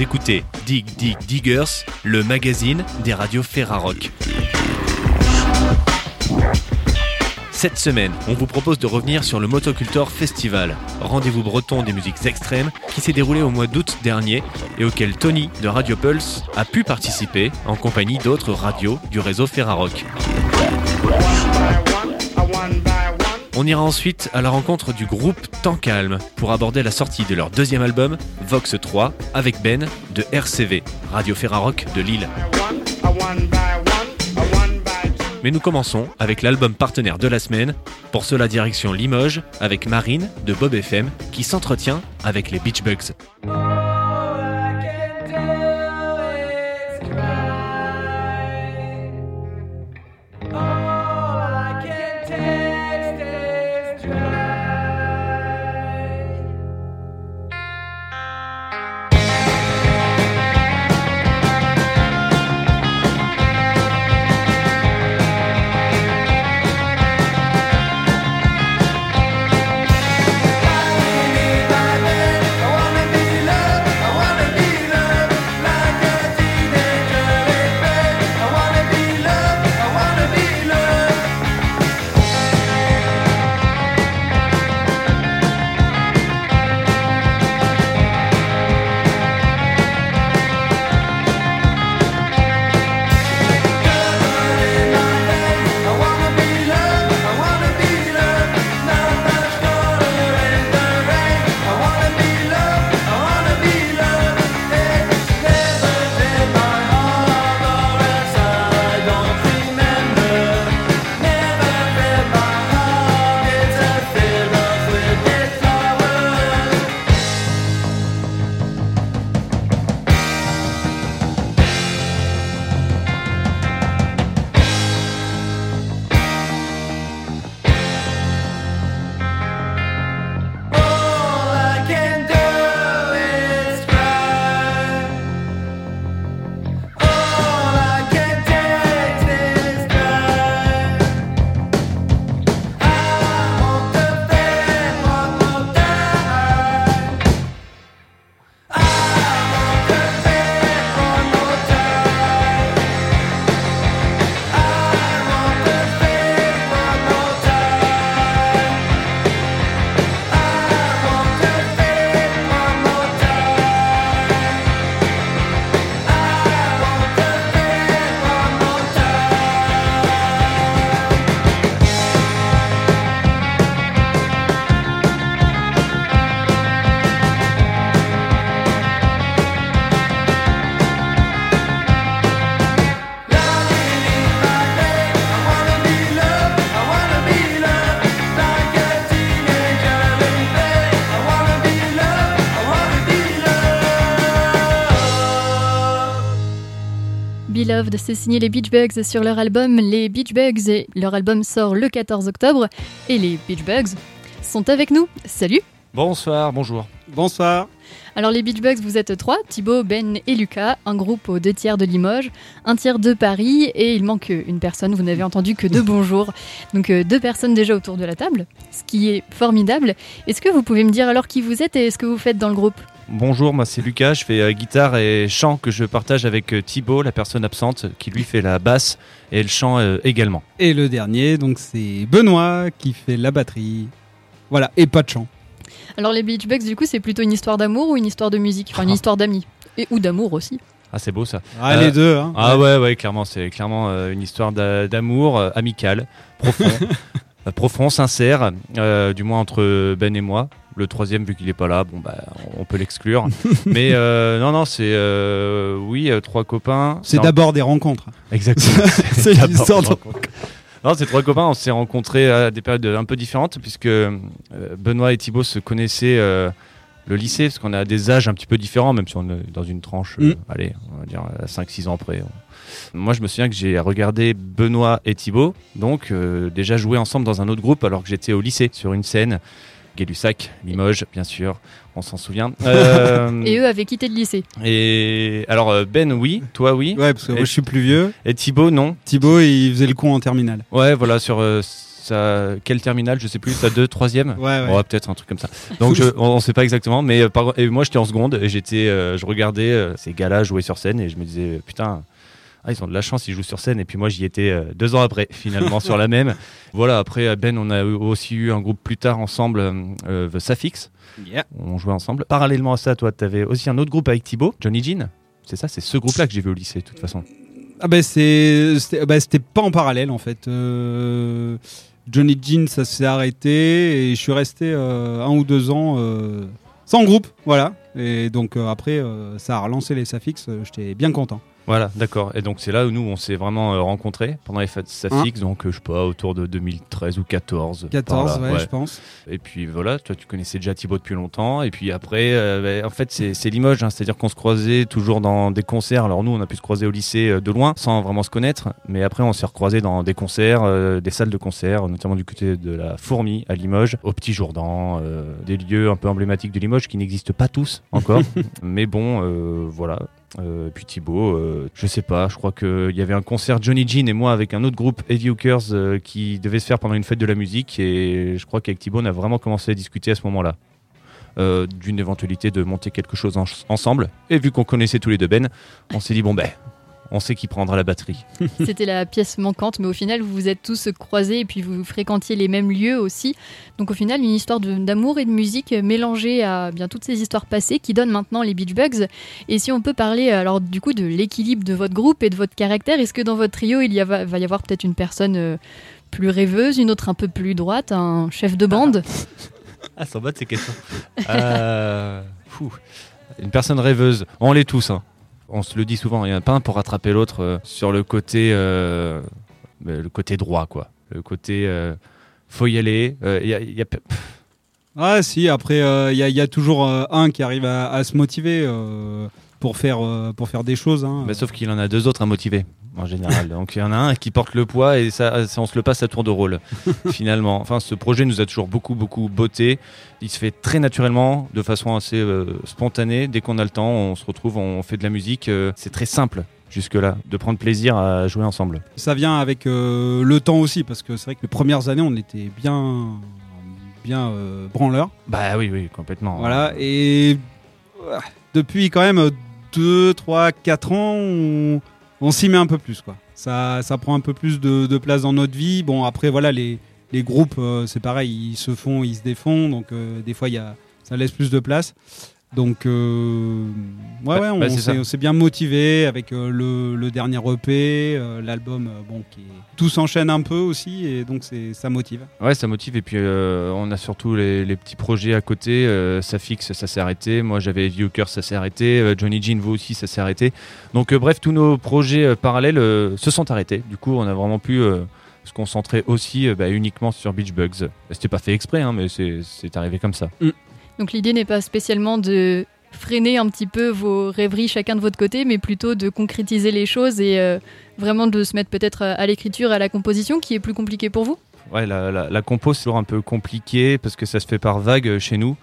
Écoutez Dig Dig Diggers, le magazine des radios Ferrarock. Cette semaine, on vous propose de revenir sur le Motocultor Festival, rendez-vous breton des musiques extrêmes qui s'est déroulé au mois d'août dernier et auquel Tony de Radio Pulse a pu participer en compagnie d'autres radios du réseau Ferrarock. On ira ensuite à la rencontre du groupe Temps Calme pour aborder la sortie de leur deuxième album, Vox 3, avec Ben de RCV, Radio Ferrarock de Lille. Mais nous commençons avec l'album partenaire de la semaine, pour cela direction Limoges, avec Marine de Bob FM, qui s'entretient avec les Beach Bugs. De c'est signé les Beach Bugs sur leur album Les Beach Bugs et leur album sort le 14 octobre et les Beach Bugs sont avec nous. Salut Bonsoir, bonjour. Bonsoir. Alors les Beach Bugs, vous êtes trois, Thibaut, Ben et Lucas, un groupe aux deux tiers de Limoges, un tiers de Paris et il manque une personne, vous n'avez entendu que deux bonjours. Donc euh, deux personnes déjà autour de la table, ce qui est formidable. Est-ce que vous pouvez me dire alors qui vous êtes et ce que vous faites dans le groupe? Bonjour, moi c'est Lucas, je fais euh, guitare et chant que je partage avec euh, Thibaut, la personne absente, qui lui fait la basse et le chant euh, également. Et le dernier, donc c'est Benoît qui fait la batterie. Voilà, et pas de chant. Alors les Beach Bugs, du coup, c'est plutôt une histoire d'amour ou une histoire de musique? Enfin, une ah. histoire d'amis. Et, ou d'amour aussi. Ah, c'est beau ça. Ah, les deux. Hein. Ah ouais, ouais, clairement, c'est clairement une histoire d'amour amical, profond, profond, sincère, du moins entre Ben et moi. Le troisième, vu qu'il n'est pas là, bon bah, on peut l'exclure. Mais euh, non, non, c'est euh, oui, euh, trois copains. C'est d'abord des rencontres. Exactement. c'est de rencontres. Non, ces trois copains, on s'est rencontrés à des périodes un peu différentes, puisque Benoît et Thibaut se connaissaient le lycée, parce qu'on a des âges un petit peu différents, même si on est dans une tranche, mm. allez, on va dire 5-6 ans près. Moi, je me souviens que j'ai regardé Benoît et Thibaut, donc déjà jouer ensemble dans un autre groupe alors que j'étais au lycée, sur une scène. Gay-Lussac, Limoges, bien sûr, on s'en souvient. Euh, et eux avaient quitté le lycée. Et alors euh, Ben, oui, toi, oui. Ouais, parce que moi je suis plus vieux. Et Thibaut, non. Thibaut, il faisait le con en terminale. Ouais, voilà, sur, euh, ça, quel terminal, je sais plus, ça 2, 3 Ouais, ouais. Ouais, peut-être un truc comme ça. Donc je, on, on sait pas exactement, mais euh, par- et moi j'étais en seconde et j'étais, euh, je regardais euh, ces gars-là jouer sur scène et je me disais putain, ah, ils ont de la chance, ils jouent sur scène et puis moi j'y étais euh, deux ans après finalement sur la même. Voilà, après Ben on a aussi eu un groupe plus tard ensemble, euh, euh, The Safix, Yeah. on jouait ensemble. Parallèlement à ça, toi tu avais aussi un autre groupe avec Thibaut, Johnny Jean. C'est ça, c'est ce groupe-là que j'ai vu au lycée de toute façon. Ah bah c'est c'était bah, c'était pas en parallèle en fait. Euh, Johnny Jean ça s'est arrêté et je suis resté euh, un ou deux ans euh, sans groupe, voilà. Et donc euh, après euh, ça a relancé les Safix, euh, j'étais bien content. Voilà, d'accord. Et donc c'est là où nous on s'est vraiment euh, rencontrés pendant les fêtes Safix, donc euh, je sais pas autour de 2013 ou 14. 14 par là, ouais, je pense. Et puis voilà, toi tu connaissais déjà Thibaut depuis longtemps. Et puis après, euh, bah, en fait c'est Limoges, hein, c'est-à-dire qu'on se croisait toujours dans des concerts. Alors nous on a pu se croiser au lycée de loin sans vraiment se connaître. Mais après on s'est recroisés dans des concerts, euh, des salles de concert, notamment du côté de la Fourmi à Limoges, au Petit Jourdan, euh, des lieux un peu emblématiques de Limoges qui n'existent pas tous encore. mais bon, voilà. Euh, puis Thibaut, euh, je sais pas, je crois qu'il y avait un concert Johnny Jean et moi avec un autre groupe Heavy Hookers euh, qui devait se faire pendant une fête de la musique et je crois qu'avec Thibaut on a vraiment commencé à discuter à ce moment-là d'une éventualité de monter quelque chose en- ensemble. Et vu qu'on connaissait tous les deux Ben, on s'est dit bon ben on sait qui prendra la batterie. C'était la pièce manquante, mais au final, vous vous êtes tous croisés et puis vous fréquentiez les mêmes lieux aussi. Donc au final, une histoire de- d'amour et de musique mélangée à bien toutes ces histoires passées qui donnent maintenant les Beach Bugs. Et si on peut parler alors du coup de l'équilibre de votre groupe et de votre caractère, est-ce que dans votre trio, il y a- va y avoir peut-être une personne euh, plus rêveuse, une autre un peu plus droite, un chef de bande? Ah, sans battre ces questions. Euh, fou. Une personne rêveuse, on l'est tous. hein. On se le dit souvent, il n'y en a pas un pour rattraper l'autre euh, sur le côté, euh, euh, le côté droit, quoi. Le côté, euh, faut y aller. il y a- il y a- Ah si, après il y, a- y a toujours euh, un qui arrive à, à se motiver euh, pour faire pour faire des choses. hein. Bah, sauf qu'il en a deux autres à motiver, en général. Donc il y en a un qui porte le poids et ça, ça, on se le passe à tour de rôle, finalement. Enfin, ce projet nous a toujours beaucoup, beaucoup botté. Il se fait très naturellement, de façon assez euh, spontanée. Dès qu'on a le temps, on se retrouve, on fait de la musique. euh, c'est très simple jusque-là, de prendre plaisir à jouer ensemble. Ça vient avec euh, le temps aussi, parce que c'est vrai que les premières années, on était bien, bien branleurs. Bah oui, oui, complètement. Voilà, et depuis quand même 2, 3, 4 ans, on, on s'y met un peu plus. Quoi. Ça, ça prend un peu plus de, place dans notre vie. Bon, après, voilà, les, les groupes, euh, c'est pareil, ils se font, ils se défont, donc euh, des fois, y a, ça laisse plus de place. Donc, euh, ouais, Bah, ouais, on, bah, s'est, bien motivé avec euh, le, le dernier EP, euh, l'album, bon, qui tout s'enchaîne un peu aussi, et donc ça motive. Ouais, ça motive. Et puis, on a surtout les, les petits projets à côté. Ça fixe, ça s'est arrêté. Moi, j'avais Heavy ça s'est arrêté. Johnny Jean, vous aussi, ça s'est arrêté. Donc, bref, tous nos projets parallèles se sont arrêtés. Du coup, on a vraiment pu se concentrer aussi bah, uniquement sur Beach Bugs. C'était pas fait exprès, hein, mais c'est c'est arrivé comme ça. Donc l'idée n'est pas spécialement de freiner un petit peu vos rêveries chacun de votre côté, mais plutôt de concrétiser les choses et euh, vraiment de se mettre peut-être à à l'écriture, à la composition, qui est plus compliqué pour vous? Ouais, la, la, la compo, c'est toujours un peu compliqué parce que ça se fait par vague euh, chez nous.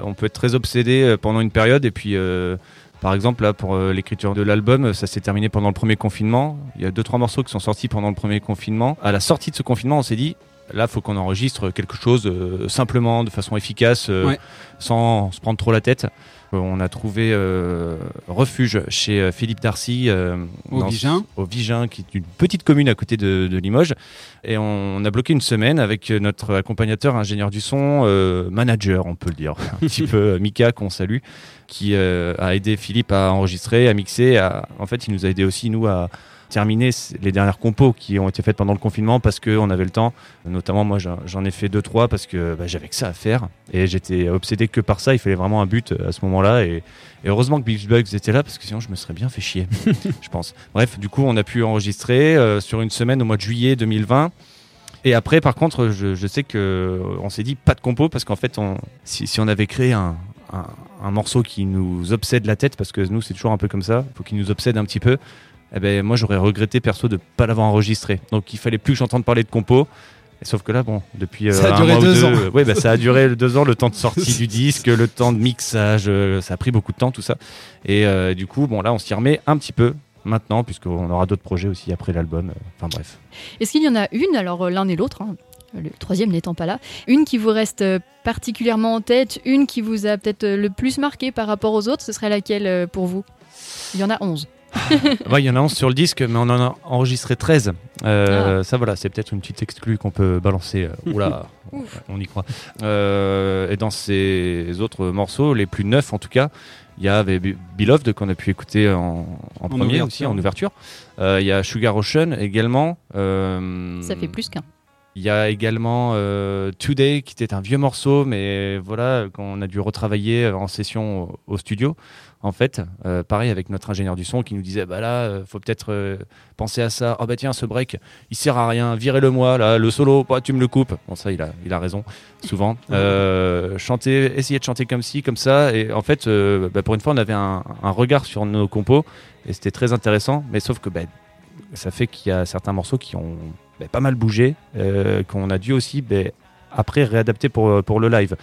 On peut être très obsédé euh, pendant une période et puis, euh, par exemple, là, pour euh, l'écriture de l'album, ça s'est terminé pendant le premier confinement. Il y a deux, trois morceaux qui sont sortis pendant le premier confinement. À la sortie de ce confinement, on s'est dit, là, faut qu'on enregistre quelque chose euh, simplement, de façon efficace, euh, Ouais. sans se prendre trop la tête. Euh, On a trouvé refuge chez Philippe Darcy Au dans- Vigin. au Vigin, qui est une petite commune à côté de, de Limoges. Et on, on a bloqué une semaine avec notre accompagnateur, ingénieur du son, manager, on peut le dire, un petit peu, Mika, qu'on salue, qui a aidé Philippe à enregistrer, à mixer. à- En fait, il nous a aidé aussi, nous, à terminer les dernières compos qui ont été faites pendant le confinement parce qu'on avait le temps. Notamment, moi, j'en ai fait deux, trois parce que bah, j'avais que ça à faire. Et j'étais obsédé que par ça. Il fallait vraiment un but euh, à ce moment-là. Et, et heureusement que Beach Bugs était là parce que sinon, je me serais bien fait chier, je pense. Bref, du coup, on a pu enregistrer euh, sur une semaine au mois de juillet 2020. Et après, par contre, je, je sais que on s'est dit pas de compo parce qu'en fait, on, si, si on avait créé un, un, un morceau qui nous obsède la tête, parce que nous, c'est toujours un peu comme ça, il faut qu'il nous obsède un petit peu. Eh ben, moi, j'aurais regretté perso de pas l'avoir enregistré. Donc, il fallait plus que j'entende parler de compo. Sauf que là, bon, depuis euh, Ça a un duré mois ou deux ans. euh, ouais, bah, ça a duré deux ans, le temps de sortie du disque, le temps de mixage, euh, ça a pris beaucoup de temps, tout ça. Et euh, du coup, bon, là, on s'y remet un petit peu maintenant, puisqu'on aura d'autres projets aussi après l'album. euh, Enfin bref. Est-ce qu'il y en a une, alors euh, l'un et l'autre, hein, le troisième n'étant pas là. Une qui vous reste euh, particulièrement en tête, une qui vous a peut-être euh, le plus marqué par rapport aux autres, ce serait laquelle euh, pour vous? Il y en a 11. Ouais, il y en a 11 sur le disque, mais on en a enregistré 13. Euh, Ah. Ça, voilà, c'est peut-être une petite exclue qu'on peut balancer. euh, Oula, on y croit. Euh, et dans ces autres morceaux, les plus neufs en tout cas, il y avait Be- Beloved qu'on a pu écouter en, en premier ouverture. aussi, en ouverture. Euh, Il y a Sugar Ocean également. Euh, Ça fait plus qu'un. Il y a également euh, Today qui était un vieux morceau, mais voilà, qu'on a dû retravailler en session au, au studio. En fait, Euh, pareil avec notre ingénieur du son qui nous disait bah là, euh, faut peut-être euh, penser à ça. Oh bah tiens, ce break, il sert à rien. Virez-le-moi là, le solo, bah, tu me le coupes. Bon ça, il a, il a raison souvent. Euh, chanter, essayer de chanter comme ci, comme ça. Et en fait, euh, bah, pour une fois, on avait un, un regard sur nos compos et c'était très intéressant. Mais sauf que bah, ça fait qu'il y a certains morceaux qui ont bah, pas mal bougé, euh, qu'on a dû aussi bah, après réadapter pour, pour le live.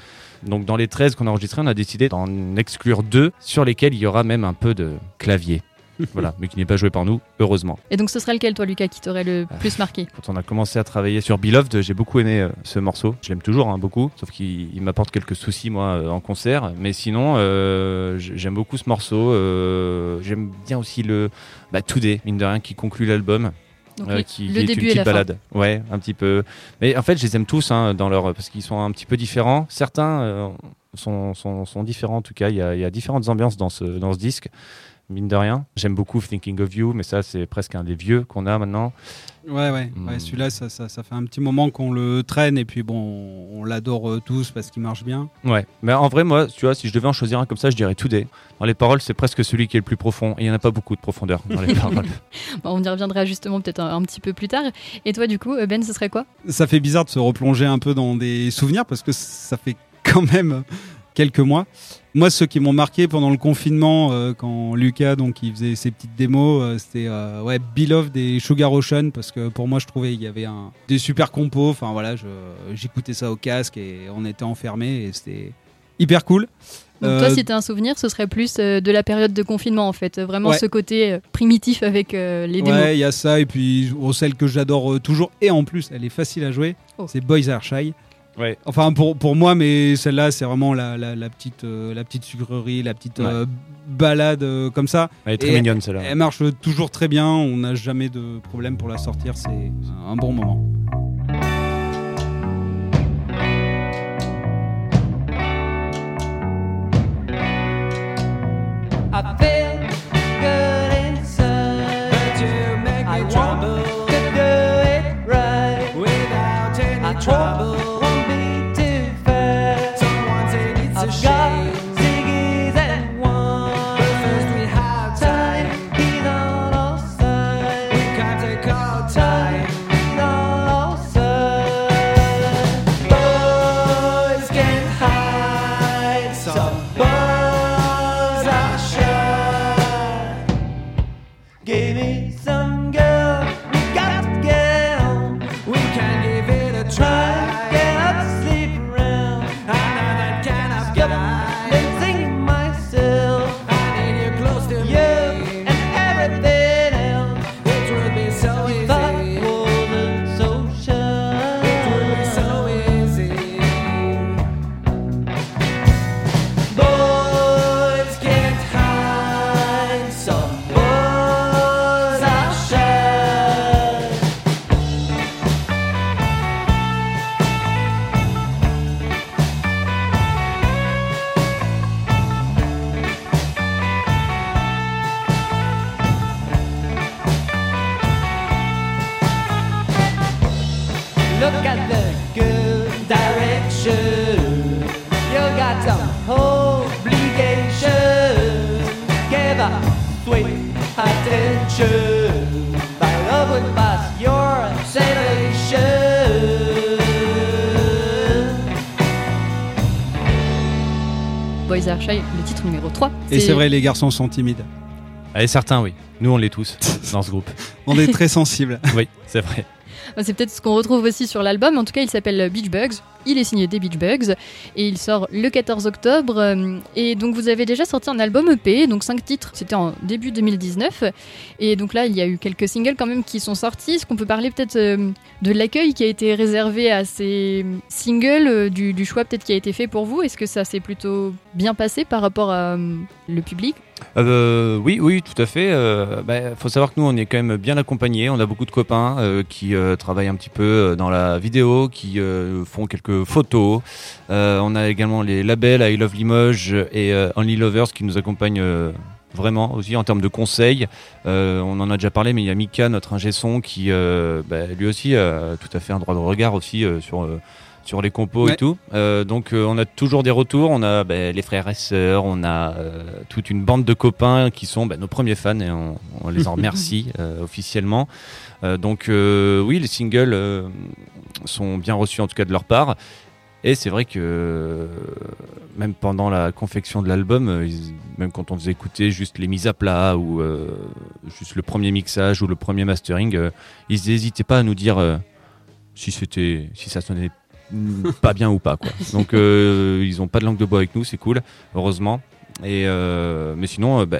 Donc dans les 13 qu'on a enregistrés, on a décidé d'en exclure deux sur lesquels il y aura même un peu de clavier. voilà, mais qui n'est pas joué par nous, heureusement. Et donc ce serait lequel, toi, Lucas, qui t'aurait le plus marqué? Quand on a commencé à travailler sur Beloved, j'ai beaucoup aimé euh, ce morceau. Je l'aime toujours, hein, beaucoup, sauf qu'il il m'apporte quelques soucis, moi, euh, en concert. Mais sinon, euh, j'aime beaucoup ce morceau. euh, j'aime bien aussi le bah, Today, mine de rien, qui conclut l'album. Donc, euh, qui, le qui est début une et petite la fin. balade. Ouais, un petit peu. Mais en fait, je les aime tous hein, dans leur parce qu'ils sont un petit peu différents. Certains euh, sont, sont, sont différents en tout cas. Il y a, il y a différentes ambiances dans ce, dans ce disque. Mine de rien, j'aime beaucoup Thinking of You, mais ça c'est presque un des vieux qu'on a maintenant. Ouais, ouais. Hmm. ouais Celui-là, ça, ça, ça fait un petit moment qu'on le traîne et puis bon, on l'adore euh, tous parce qu'il marche bien. Ouais, mais en vrai, moi, tu vois, si je devais en choisir un comme ça, je dirais Today. Dans les paroles, c'est presque celui qui est le plus profond. Et il n'y en a pas beaucoup de profondeur dans les paroles. Bon, on y reviendra justement peut-être un, un petit peu plus tard. Et toi, du coup, euh, Ben, ce serait quoi? Ça fait bizarre de se replonger un peu dans des souvenirs parce que ça fait quand même quelques mois. Moi, ceux qui m'ont marqué pendant le confinement, euh, quand Lucas donc il faisait ses petites démos, euh, c'était euh, ouais Beloved et Sugar Ocean parce que pour moi, je trouvais il y avait un, des super compos. Enfin voilà, j'écoutais ça au casque et on était enfermés et c'était hyper cool. Donc Euh, toi, si t'as un souvenir, ce serait plus euh, de la période de confinement, en fait. Vraiment Ouais. ce côté euh, primitif avec euh, les démos. Ouais, il y a ça et puis oh, celle que j'adore euh, toujours et en plus elle est facile à jouer, Oh. c'est Boys Are Shy. Ouais. Enfin pour, pour moi, mais celle-là c'est vraiment la, la, la petite euh, la petite sucrerie, la petite Ouais. euh, balade euh, comme ça. Elle est très Et- mignonne celle-là. Elle marche toujours très bien, on n'a jamais de problème pour la sortir, c'est un bon moment. Le titre numéro 3. Et c'est vrai, les garçons sont timides. Et certains, oui. Nous, on l'est tous dans ce groupe. On est très sensibles. Oui, c'est vrai. C'est peut-être ce qu'on retrouve aussi sur l'album. En tout cas, il s'appelle Beach Bugs. il est signé des Beach Bugs et il sort le 14 octobre. euh, Et donc vous avez déjà sorti un album EP, donc 5 titres, c'était en début 2019. Et donc là, il y a eu quelques singles quand même qui sont sortis. Est-ce qu'on peut parler peut-être euh, de l'accueil qui a été réservé à ces singles, euh, du, du choix peut-être qui a été fait pour vous? Est-ce que ça s'est plutôt bien passé par rapport à le public? Euh, oui, oui, tout à fait. Euh, bah, faut savoir que nous, on est quand même bien accompagnés. On a beaucoup de copains euh, qui travaillent un petit peu dans la vidéo, qui font quelques photos. On a également les labels I Love Limoges et Only Lovers qui nous accompagnent vraiment aussi en termes de conseils. On en a déjà parlé, mais il y a Mika, notre ingé son, qui bah, lui aussi a tout à fait un droit de regard aussi sur. Sur les compos Ouais. et tout. Euh, donc euh, on a toujours des retours, on a bah, les frères et sœurs, on a euh, toute une bande de copains qui sont bah, nos premiers fans et on, on les en remercie officiellement. Donc oui, les singles sont bien reçus en tout cas de leur part. Et c'est vrai que même pendant la confection de l'album, même quand on faisait écouter juste les mises à plat ou juste le premier mixage ou le premier mastering, ils n'hésitaient pas à nous dire si c'était, si ça sonnait pas bien ou pas quoi. Donc euh, ils ont pas de langue de bois avec nous, c'est cool, heureusement. Et euh, mais sinon, euh, bah,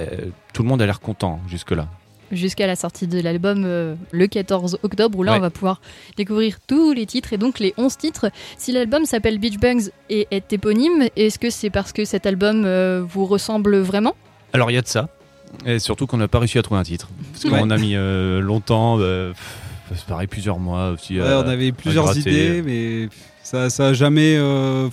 tout le monde a l'air content jusque là. jusqu'à la sortie de l'album euh, le 14 octobre où là Ouais. on va pouvoir découvrir tous les titres et donc les 11 titres. Si l'album s'appelle Beach Bugs et est éponyme, est-ce que c'est parce que cet album euh, vous ressemble vraiment? Alors il y a de ça. Et surtout qu'on n'a pas réussi à trouver un titre. Parce qu'on a mis euh, longtemps, euh, pff, c'est pareil, plusieurs mois aussi. Ouais, à- on avait plusieurs idées, mais ça, ça a jamais. euh,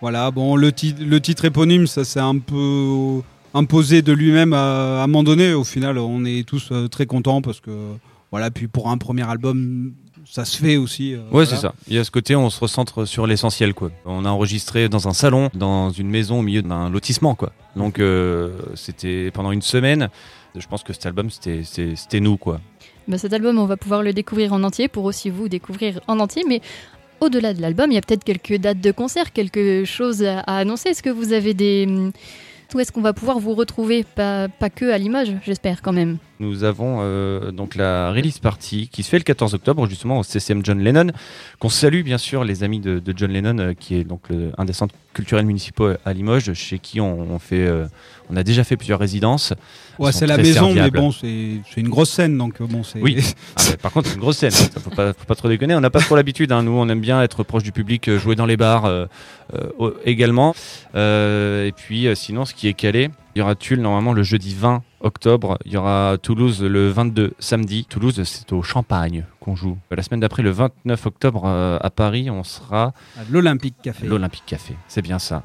voilà, bon, le, ti- le titre éponyme, ça s'est un peu imposé de lui-même à, à un moment donné. Au final, on est tous euh, très contents parce que, voilà, puis pour un premier album, ça se fait aussi. euh, Ouais, voilà. c'est ça. Il y a ce côté, on se recentre sur l'essentiel, quoi. On a enregistré dans un salon, dans une maison au milieu d'un lotissement, quoi. Donc, euh, c'était pendant une semaine. Je pense que cet album, c'était nous, quoi. Bah, Cet album on va pouvoir le découvrir en entier pour aussi vous découvrir en entier, mais au-delà de l'album, il y a peut-être quelques dates de concert, quelque chose à, annoncer. Est-ce que vous avez des... Où est-ce qu'on va pouvoir vous retrouver? Pas, pas que à Limoges, j'espère quand même. Nous avons euh, donc la release party qui se fait le 14 octobre justement au CCM John Lennon. Qu'on salue bien sûr les amis de, John Lennon euh, qui est donc un des centres culturels municipaux à Limoges chez qui on, fait, euh, on a déjà fait plusieurs résidences. Ouais, c'est la maison, mais bon, c'est c'est une grosse scène, donc euh, bon, c'est. Oui. Ah, par contre, c'est une grosse scène. Ça, faut pas, faut pas trop déconner. On n'a pas trop l'habitude. hein. Nous, on aime bien être proche du public, euh, jouer dans les bars euh, euh, également. Euh, et puis, euh, sinon, ce qui est calé, il y aura Tulle normalement le jeudi 20 octobre. Il y aura Toulouse le 22 samedi. Toulouse, c'est au Champagne qu'on joue. La semaine d'après, le 29 octobre euh, à Paris, on sera à l'Olympique Café. l'Olympique Café. C'est bien ça.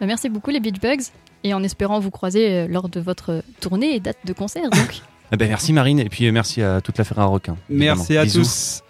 Bah, merci beaucoup les Beach Bugs et en espérant vous croiser euh, lors de votre tournée et date de concert. Donc. Eh ben, merci Marine et puis euh, merci à toute la Ferrari Requin. Merci évidemment. à Bisous. tous.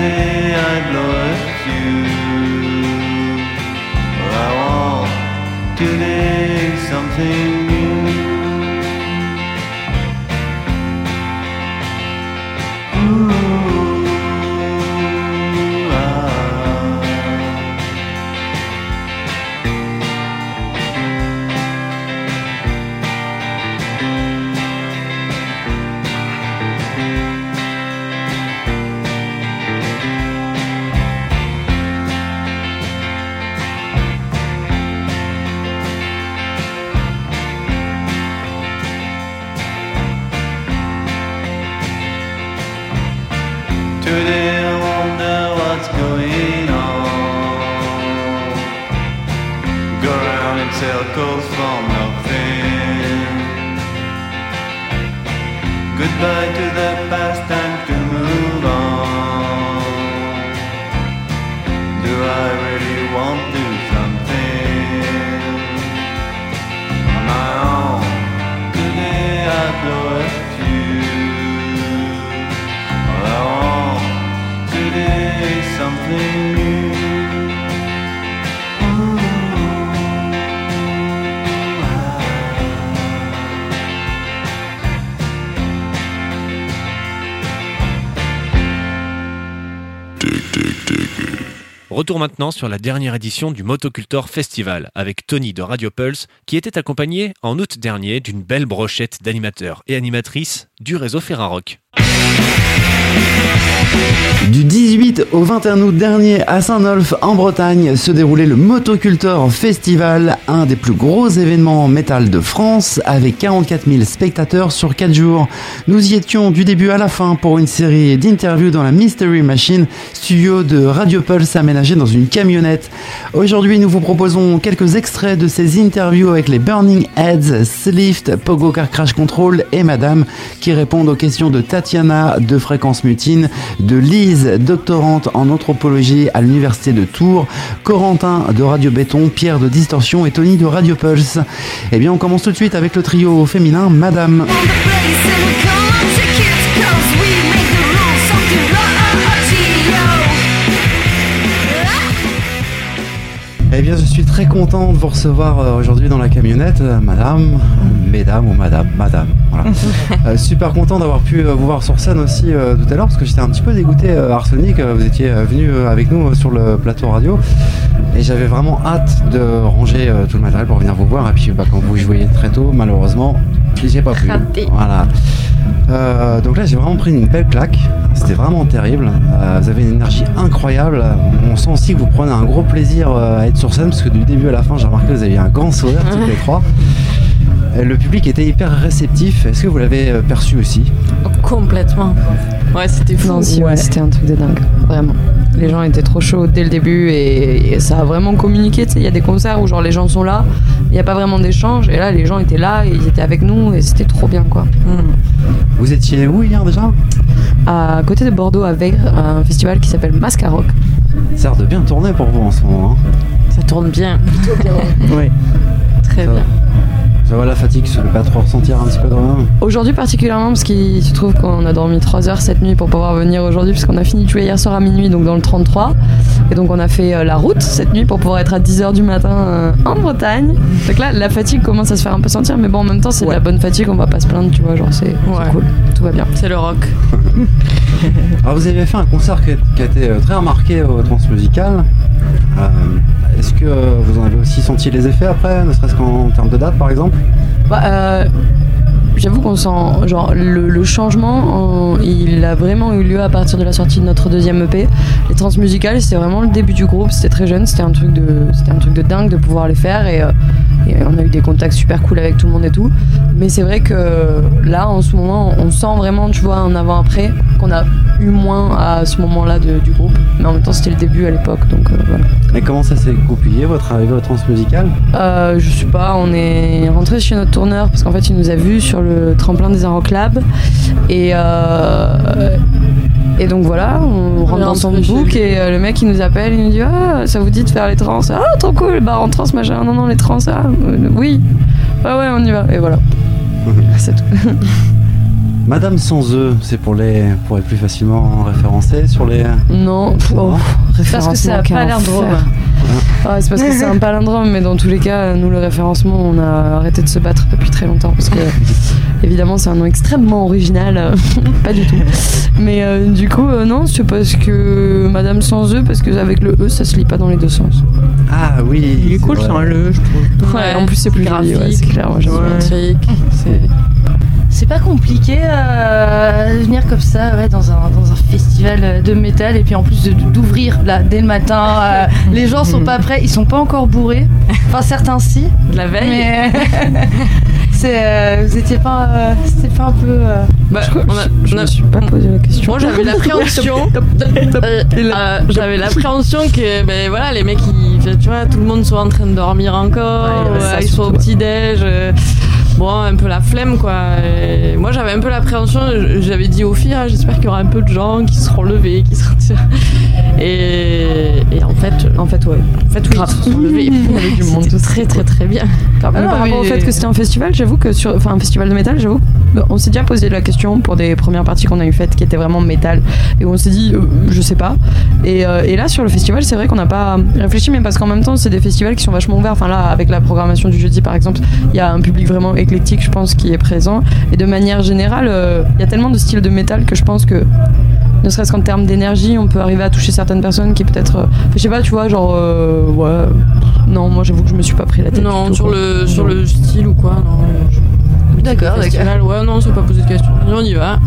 Today I'd lost you? Maintenant sur la dernière édition du Motocultor Festival avec Tony de Radio Pulse qui était accompagné en août dernier d'une belle brochette d'animateurs et animatrices du réseau Ferrarock. 18 au 21 août dernier à Saint-Nolf en Bretagne se déroulait le Motocultor Festival, un des plus gros événements métal de France avec 44 000 spectateurs sur 4 jours. Nous y étions du début à la fin pour une série d'interviews dans la Mystery Machine, studio de Radio Pulse aménagé dans une camionnette. Aujourd'hui, nous vous proposons quelques extraits de ces interviews avec les Burning Heads, Slift, Pogo Car Crash Control et Madame qui répondent aux questions de Tatiana de Fréquence Mutine, de Lise, en anthropologie à l'université de Tours, Corentin de Radio Béton, Pierre de Distorsion et Tony de Radio Pulse. Eh bien, on commence tout de suite avec le trio féminin Madame. Eh bien, je suis très content de vous recevoir euh, aujourd'hui dans la camionnette, euh, madame, mesdames ou madame, madame. Voilà. Euh, super content d'avoir pu euh, vous voir sur scène aussi euh, tout à l'heure parce que j'étais un petit peu dégoûté, euh, Arsenic. euh, vous étiez euh, venu euh, avec nous euh, sur le plateau radio et j'avais vraiment hâte de ranger euh, tout le matériel pour venir vous voir. Et puis, bah, quand vous jouiez très tôt, malheureusement, j'ai pas pu. Raté. Voilà. Euh, donc là, j'ai vraiment pris une belle claque. C'était vraiment terrible. Euh, vous avez une énergie incroyable. On sent aussi que vous prenez un gros plaisir à être sur scène parce que du début à la fin, j'ai remarqué que vous aviez un grand sourire toutes les trois. Euh, Le public était hyper réceptif. Est-ce que vous l'avez euh, perçu aussi? Complètement. Ouais, c'était fou. Non, si, ouais, c'était un truc de dingue, vraiment. Les gens étaient trop chauds dès le début et, et ça a vraiment communiqué. Tu sais, il y a des concerts où genre les gens sont là, il n'y a pas vraiment d'échange et là les gens étaient là, et ils étaient avec nous et c'était trop bien quoi. Vous étiez où hier déjà? À côté de Bordeaux, à Vègre, un festival qui s'appelle Mascaroc. Ça a l'air de bien tourner pour vous en ce moment. hein. Ça tourne bien. Oui. Très Ça- bien. Va la fatigue, je ne pas trop ressentir un petit peu de rien. Aujourd'hui particulièrement parce qu'il se trouve qu'on a dormi 3 heures cette nuit pour pouvoir venir aujourd'hui puisqu'on a fini de jouer hier soir à minuit donc dans le 33 et donc on a fait euh, la route cette nuit pour pouvoir être à 10h du matin euh, en Bretagne. Donc là la fatigue commence à se faire un peu sentir mais bon en même temps c'est de la bonne fatigue on va pas se plaindre tu vois genre c'est Ouais. cool tout va bien. C'est le rock. Alors vous avez fait un concert qui a, qui a été euh, très remarqué au Transmusical. Euh, Est-ce que euh, vous en avez aussi senti les effets après, ne serait-ce qu'en termes de date par exemple? Bah, euh, J'avoue qu'on sent genre le, le changement, en- il a vraiment eu lieu à partir de la sortie de notre deuxième EP. Les transmusicales, c'était vraiment le début du groupe. C'était très jeune, c'était un truc de, c'était un truc de dingue de pouvoir les faire et, euh, et on a eu des contacts super cool avec tout le monde et tout. Mais c'est vrai que là, en ce moment, on sent vraiment, tu vois, un avant-après qu'on a eu moins à ce moment-là de- du groupe. Mais en même temps, c'était le début à l'époque, donc euh, voilà. Et comment ça s'est goupillé votre arrivée au Transmusical Euh, je sais pas, on est rentré chez notre tourneur parce qu'en fait il nous a vus sur le tremplin des Lab et euh, et donc voilà, on rentre dans son book et euh, le mec il nous appelle, il nous dit ah ça vous dit de faire les trans? Ah trop cool bah en trans machin. Non non les trans ah euh, oui. Ouais ouais on y va. Et voilà. C'est tout. Madame sans eux, c'est pour les pour être plus facilement référencés sur les. Non, oh, Parce que ça a pas l'air drôle. Ouais, c'est parce que c'est un palindrome, mais dans tous les cas, nous, le référencement, on a arrêté de se battre depuis très longtemps. Parce que, évidemment, c'est un nom extrêmement original. pas du tout. Mais euh, du coup, euh, non, c'est parce que Madame sans E, parce que avec le E, ça se lit pas dans les deux sens. Ah oui. Il est cool, c'est un le, je trouve. Ouais, en plus, c'est plus joli, ouais, c'est clair. moi, j'aime romantique. C'est C'est pas compliqué euh, de venir comme ça ouais, dans, un, dans un festival de métal et puis en plus d'ouvrir là dès le matin. euh, les gens sont pas prêts, ils sont pas encore bourrés. Enfin certains si. de la veille. Mais c'est, euh, vous étiez pas, euh, c'était pas un peu euh, Bah, on a- Je on a- me suis pas posé la question. Moi j'avais l'appréhension, j'avais l'appréhension que ben voilà les mecs ils, tu vois tout le monde soit en train de dormir encore, Ouais, ils soient au petit déj, bon un peu la flemme quoi. Et moi j'avais un peu l'appréhension, j'avais dit aux filles ah, j'espère qu'il y aura un peu de gens qui seront levés, qui seront et, et en fait En fait, ouais. en fait oui ils se sont levés. Il y avait du monde. Très très très bien. Grave. Ah, par rapport au fait que c'était un festival, j'avoue que sur, enfin un festival de métal, j'avoue, on s'est déjà posé la question pour des premières parties qu'on a eu faites qui étaient vraiment métal, et on s'est dit, euh, je sais pas. Et, euh, et là sur le festival, c'est vrai qu'on n'a pas réfléchi, mais parce qu'en même temps, c'est des festivals qui sont vachement ouverts. Enfin là, avec la programmation du jeudi par exemple, il y a un public vraiment éclectique, je pense, qui est présent. Et de manière générale, euh, il y a tellement de styles de métal que je pense que ne serait-ce qu'en termes d'énergie, on peut arriver à toucher certaines personnes qui peut-être, euh, enfin, je sais pas, tu vois, genre, euh, ouais, non, moi j'avoue que je me suis pas pris la tête. Non, tout, sur quoi. le, sur le style ou quoi, non. je- D'accord, festival, Ouais, non, c'est pas posé de question. On y va.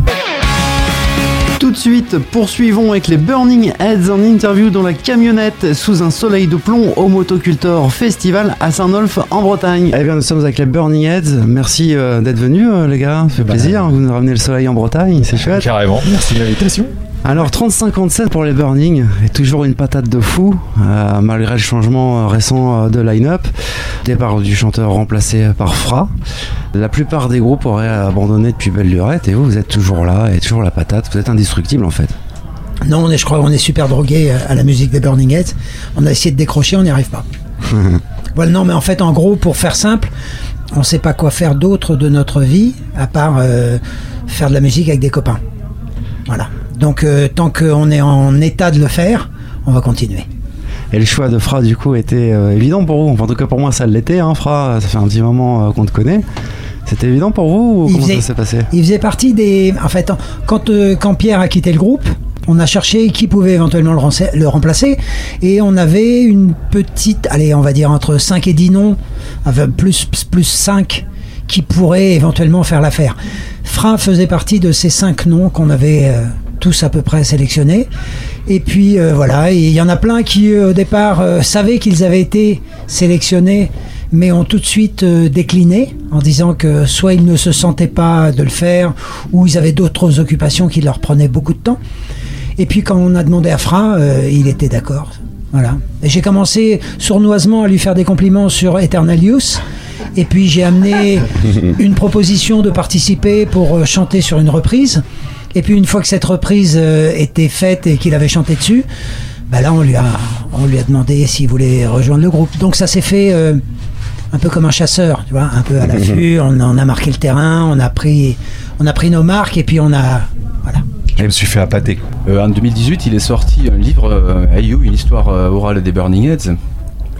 Tout de suite, poursuivons avec les Burning Heads en interview dans la camionnette sous un soleil de plomb au Motocultor Festival à Saint-Nolf en Bretagne. Eh bien, nous sommes avec les Burning Heads. Merci euh, d'être venus, euh, les gars. Ça fait Bah, plaisir. Vous nous ramenez le soleil en Bretagne, c'est chouette. Carrément, merci de l'invitation. Alors 30-57 pour les Burning, et toujours une patate de fou, euh, malgré le changement euh, récent euh, de line-up. Départ du chanteur remplacé par Fra. La plupart des groupes auraient abandonné depuis belle lurette, et vous, vous êtes toujours là, et toujours la patate. Vous êtes indestructible en fait. Non, on est, je crois qu'on est super drogué à la musique des Burning Heads. On a essayé de décrocher, on n'y arrive pas. Voilà, non, mais en fait, en gros, pour faire simple, on ne sait pas quoi faire d'autre de notre vie à part euh, faire de la musique avec des copains. Voilà. Donc, euh, tant qu'on est en état de le faire, on va continuer. Et le choix de Fra, du coup, était euh, évident pour vous. Enfin, en tout cas, pour moi, ça l'était. Hein, Fra, ça fait un petit moment euh, qu'on te connaît. C'était évident pour vous ou Il comment faisait- ça s'est passé Il faisait partie des. En fait, quand, quand Pierre a quitté le groupe, on a cherché qui pouvait éventuellement le, remplacer. Et on avait une petite. Allez, on va dire entre 5 et 10 noms, enfin, plus, plus 5 qui pourraient éventuellement faire l'affaire. Fra faisait partie de ces 5 noms qu'on avait euh, tous à peu près sélectionnés. Et puis euh, voilà, il y en a plein qui euh, au départ euh, savaient qu'ils avaient été sélectionnés, mais ont tout de suite euh, décliné en disant que soit ils ne se sentaient pas de le faire, ou ils avaient d'autres occupations qui leur prenaient beaucoup de temps. Et puis quand on a demandé à Fra, il était d'accord. Voilà. Et j'ai commencé sournoisement à lui faire des compliments sur Eternal Youth. Et puis j'ai amené une proposition de participer pour chanter sur une reprise. Et puis une fois que cette reprise euh, était faite et qu'il avait chanté dessus, bah là on lui a, on lui a demandé s'il voulait rejoindre le groupe. Donc ça s'est fait euh, un peu comme un chasseur, tu vois, un peu à l'affût. On, on a marqué le terrain, on a pris, on a pris nos marques et puis on a, Je me suis fait appâter. Euh, en 2018, il est sorti un livre, euh, Ayu, une histoire orale des Burning Heads,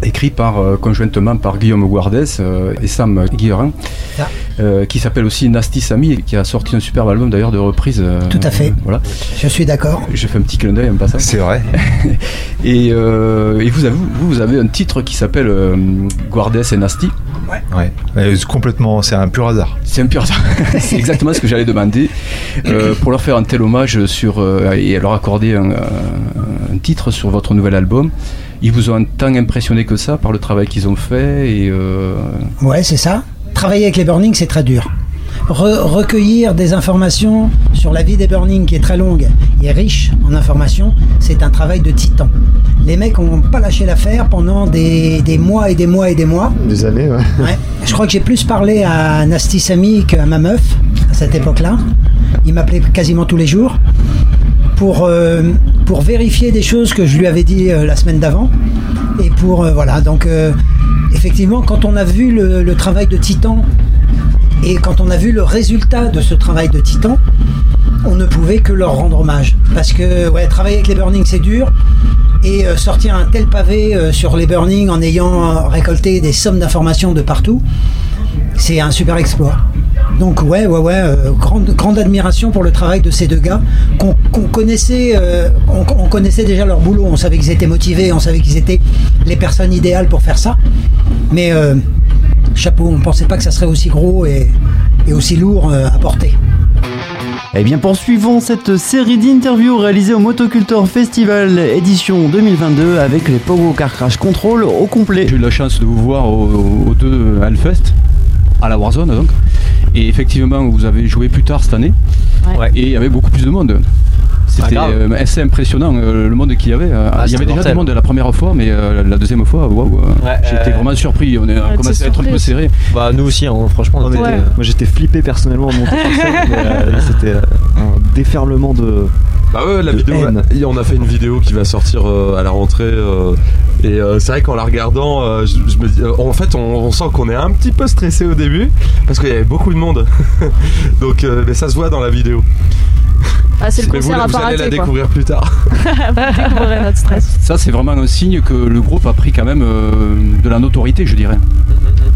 écrit par, euh, conjointement par Guillaume Guardès euh, et Sam Guillerin, Ah. euh, qui s'appelle aussi Nasty Samy, qui a sorti un superbe album d'ailleurs de reprise. Tout à fait. voilà. je suis d'accord. J'ai fait un petit clin d'œil en passant. C'est vrai. et, euh, et vous, avez, vous, vous avez un titre qui s'appelle Guardès et Nasty. Ouais. C'est complètement, c'est un pur hasard. C'est un pur hasard. C'est exactement ce que j'allais demander. Euh, pour leur faire un tel hommage sur, euh, et leur accorder un, un titre sur votre nouvel album. Ils vous ont tant impressionné que ça par le travail qu'ils ont fait et euh, Ouais, c'est ça. Travailler avec les Burning, c'est très dur. Re- recueillir des informations sur la vie des Burning, qui est très longue et riche en informations, c'est un travail de titan. Les mecs n'ont pas lâché l'affaire pendant des, des mois et des mois et des mois. Des années, ouais. Ouais. Je crois que j'ai plus parlé à Nasty Samy qu'à ma meuf à cette époque-là. Il m'appelait quasiment tous les jours pour, euh, pour vérifier des choses que je lui avais dit euh, la semaine d'avant. Et pour, euh, voilà, donc effectivement, quand on a vu le travail de Titan et quand on a vu le résultat de ce travail de Titan, on ne pouvait que leur rendre hommage. Parce que ouais, travailler avec les Burning, c'est dur. Et euh, sortir un tel pavé euh, sur les Burning en ayant euh, récolté des sommes d'informations de partout, c'est un super exploit. Donc ouais, ouais, ouais, grande, admiration pour le travail de ces deux gars qu'on connaissait, on, on connaissait déjà leur boulot, on savait qu'ils étaient motivés, on savait qu'ils étaient les personnes idéales pour faire ça. Mais chapeau, on pensait pas que ça serait aussi gros et, aussi lourd à porter. Eh bien, poursuivons cette série d'interviews réalisées au Motocultor Festival édition 2022 avec les Pogo Car Crash Control au complet. j'ai eu la chance de vous voir au- au- aux deux Hellfest. à la Warzone donc. Et effectivement, vous avez joué plus tard cette année. Ouais. Et il y avait beaucoup plus de monde. C'était Ah, euh, assez impressionnant euh, le monde qu'il y avait. Euh, Ah, il y avait déjà mortel. du monde la première fois, mais euh, la deuxième fois, waouh, Ouais, j'étais euh, vraiment surpris. On, est, t'es à être un peu serré. Bah nous aussi, hein, franchement. on On était- était- Moi j'étais flippé personnellement de monter sur scène, euh, c'était un déferlement de. Bah ouais, la de vidéo, on a fait une vidéo qui va sortir euh, à la rentrée. euh, et euh, c'est vrai qu'en la regardant, euh, je, je me dis, euh, en fait, on, on sent qu'on est un petit peu stressé au début parce qu'il y avait beaucoup de monde. Donc, euh, mais ça se voit dans la vidéo. Ah, c'est le Mais vous, à vous allez la quoi. découvrir plus tard. Vous découvrirez notre stress. Ça, c'est vraiment un signe que le groupe a pris quand même euh, de la notoriété, je dirais.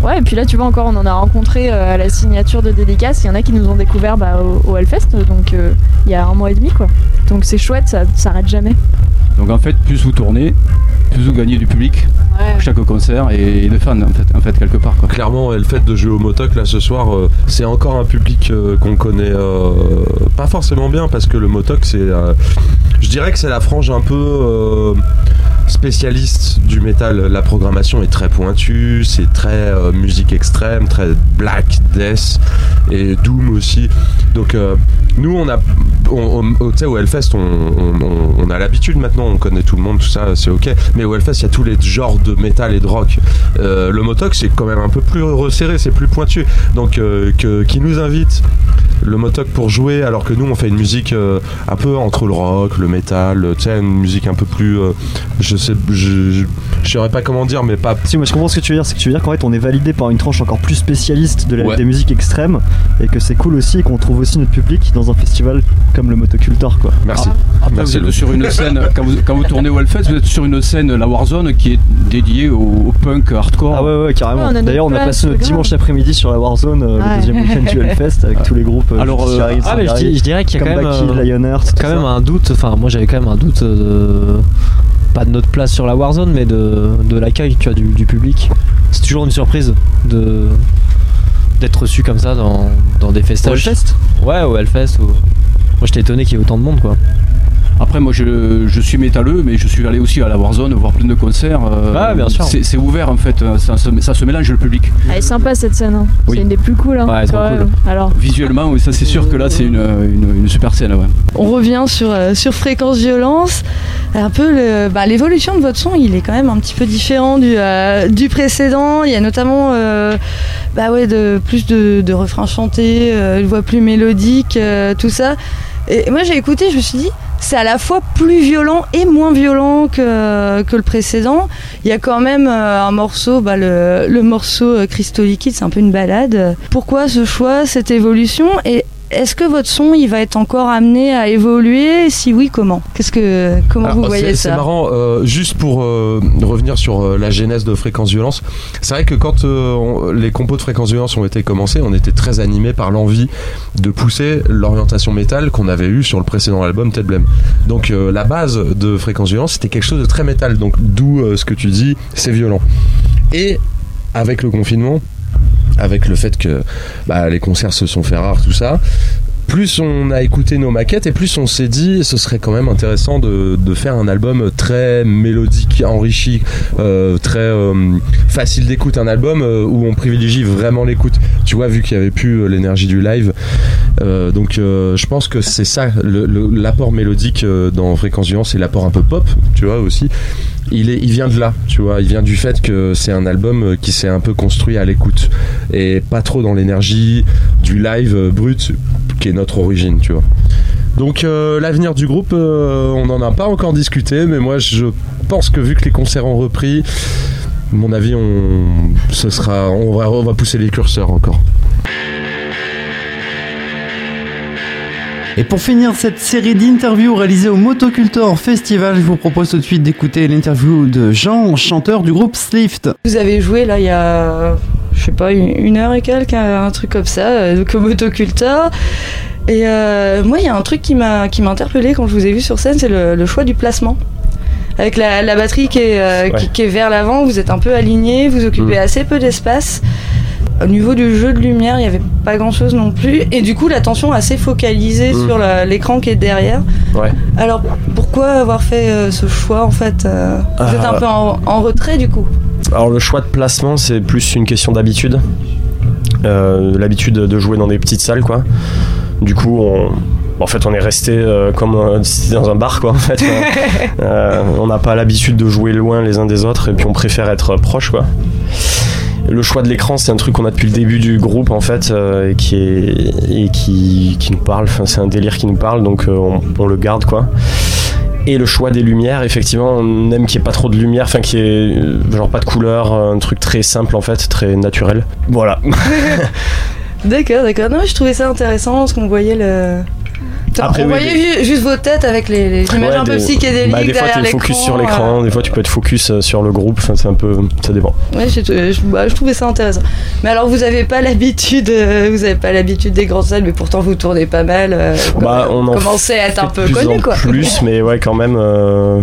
Ouais, et puis là, tu vois, encore, on en a rencontré euh, à la signature de dédicace. Il y en a qui nous ont découvert bah, au, au Hellfest, donc euh, il y a un mois et demi, quoi. Donc c'est chouette, ça s'arrête jamais. Donc en fait, plus vous tournez, plus vous gagnez du public pour chaque concert et, et de fans en fait, en fait quelque part. Quoi. Clairement, et le fait de jouer au motoc là ce soir, euh, c'est encore un public euh, qu'on connaît euh, pas forcément bien parce que le motoc, c'est, euh, je dirais que c'est la frange un peu euh, spécialiste du métal. La programmation est très pointue, c'est très euh, musique extrême, très black, death et doom aussi. Donc euh, nous, on a, on, on- tu sais, au Hellfest, on, a l'habitude maintenant, on connaît tout le monde, tout ça, c'est ok. Mais au Hellfest, il y a tous les genres de métal et de rock. Euh, le motoc, c'est quand même un peu plus resserré, c'est plus pointu. Donc, qui nous invite le motoc pour jouer, alors que nous, on fait une musique euh, un peu entre le rock, le métal, tu sais, une musique un peu plus, euh, je sais, je, je, saurais pas comment dire, mais pas. Si, moi je comprends ce que tu veux dire, c'est que tu veux dire qu'en fait on est validé par une tranche encore plus spécialiste de la, Ouais. des musiques extrêmes et que c'est cool aussi et qu'on trouve aussi notre public dans un festival comme le Motocultor quoi. Merci. Après, Merci, vous Lou. êtes sur une scène, quand vous, quand vous tournez au Hellfest, vous êtes sur une scène, la Warzone, qui est dédiée au, au punk hardcore. Ah ouais ouais carrément. Ouais, D'ailleurs on a passé notre dimanche après-midi sur la Warzone, euh, Ouais. le deuxième week-end du Hellfest avec tous les groupes. Euh, Alors, euh, ah, mais je, Sangari, dis- je dirais qu'il y a quand même, euh, quand même un doute. Enfin, moi j'avais quand même un doute de pas de notre place sur la Warzone, mais de, de l'accueil, tu vois, du, du public. C'est toujours une surprise de d'être reçu comme ça dans, dans des festivals. Au Hellfest? Ouais, au Hellfest. ou- Moi j'étais étonné qu'il y ait autant de monde, quoi. Après, moi, je, je suis métalleux, mais je suis allé aussi à la Warzone voir plein de concerts. euh, Ah, bien sûr. C'est c'est ouvert, en fait. Ça, se- ça se mélange le public. Elle est sympa cette scène, hein. Oui. c'est une des plus cool. Hein, Ouais, cool. Alors, Visuellement, oui, ça, c'est sûr que là, c'est une, une, une super scène. Ouais. on revient sur, euh, sur Fréquence Violence. Un peu le- bah, l'évolution de votre son, il est quand même un petit peu différent du, euh, du précédent. Il y a notamment euh, bah ouais, de, plus de, de refrains chantés, euh, une voix plus mélodique, euh, tout ça. Et moi j'ai écouté, je me suis dit, c'est à la fois plus violent et moins violent que, que le précédent. Il y a quand même euh, un morceau, bah, le, morceau euh, Crystal Liquide, c'est un peu une balade. Pourquoi ce choix, cette évolution? Et est-ce que votre son, il va être encore amené à évoluer? Si oui, comment? Qu'est-ce que, comment Alors, vous c'est- voyez C'est ça? marrant, euh, juste pour euh, revenir sur euh, la genèse de Fréquence Violence, c'est vrai que quand on- les compos de Fréquence Violence ont été commencés, on était très animé par l'envie de pousser l'orientation métal qu'on avait eu sur le précédent album Ted Blame. Donc la base de Fréquence Violence, c'était quelque chose de très métal, donc d'où ce que tu dis, c'est violent. Et avec le confinement, avec le fait que bah, les concerts se sont fait rares, tout ça, plus on a écouté nos maquettes et plus on s'est dit ce serait quand même intéressant de, de faire un album très mélodique, enrichi, euh, très euh, facile d'écoute, un album euh, où on privilégie vraiment l'écoute. Tu vois, vu qu'il n'y avait plus l'énergie du live. Donc je pense que c'est ça, l'apport mélodique dans Fréquence Violence et l'apport un peu pop, tu vois aussi. Il, est, il vient de là, tu vois. Il vient du fait que c'est un album qui s'est un peu construit à l'écoute et pas trop dans l'énergie du live brut notre origine, tu vois. Donc euh, l'avenir du groupe, euh, on n'en a pas encore discuté, mais moi je pense que vu que les concerts ont repris, mon avis, on, ce sera, on va, on va pousser les curseurs encore. Et pour finir cette série d'interviews réalisées au Motocultor Festival, je vous propose tout de suite d'écouter l'interview de Jean, chanteur du groupe Slift. Vous avez joué là il y a, je sais pas, une, une heure et quelques, un truc comme ça, euh, donc au Motocultor. Et euh, moi, il y a un truc qui m'a qui m'a interpellé quand je vous ai vu sur scène, c'est le, le choix du placement. Avec la, la batterie qui est, euh, qui, Ouais. qui est vers l'avant, vous êtes un peu aligné, vous occupez Mm. assez peu d'espace. Au niveau du jeu de lumière, il n'y avait pas grand chose non plus. Et du coup, l'attention assez focalisée Mm. sur l'écran qui est derrière. Ouais. Alors, pourquoi avoir fait euh, ce choix en fait euh, Vous êtes un Euh, peu en, en retrait du coup? Alors le choix de placement, c'est plus une question d'habitude. euh, l'habitude de jouer dans des petites salles, quoi. Du coup, on, en fait, on est resté euh, comme euh, dans un bar, quoi. En fait, Euh, on n'a pas l'habitude de jouer loin les uns des autres, et puis on préfère être proche, quoi. Le choix de l'écran, c'est un truc qu'on a depuis le début du groupe en fait, et qui est et qui, qui nous parle. Enfin, c'est un délire qui nous parle, donc on, on le garde quoi. Et le choix des lumières, effectivement, on aime qu'il n'y ait pas trop de lumière, enfin qu'il y ait genre pas de couleur, un truc très simple en fait, très naturel. Voilà. D'accord, d'accord. Non, je trouvais ça intéressant parce qu'on voyait le. Enfin, Après, on oui, voyait des- ju- juste vos têtes avec les, les images Ouais, un peu des- psychédéliques bah, des fois derrière t'es focus sur l'écran, euh. des fois tu peux être focus euh, sur le groupe, enfin c'est un peu, ça dépend. Ouais, je, bah, je trouvais ça intéressant. Mais alors, vous avez pas l'habitude, euh, vous avez pas l'habitude des grandes salles, mais pourtant vous tournez pas mal. euh, Bah, on en commencez à être un peu connu, en quoi. Plus, mais ouais, quand même. euh,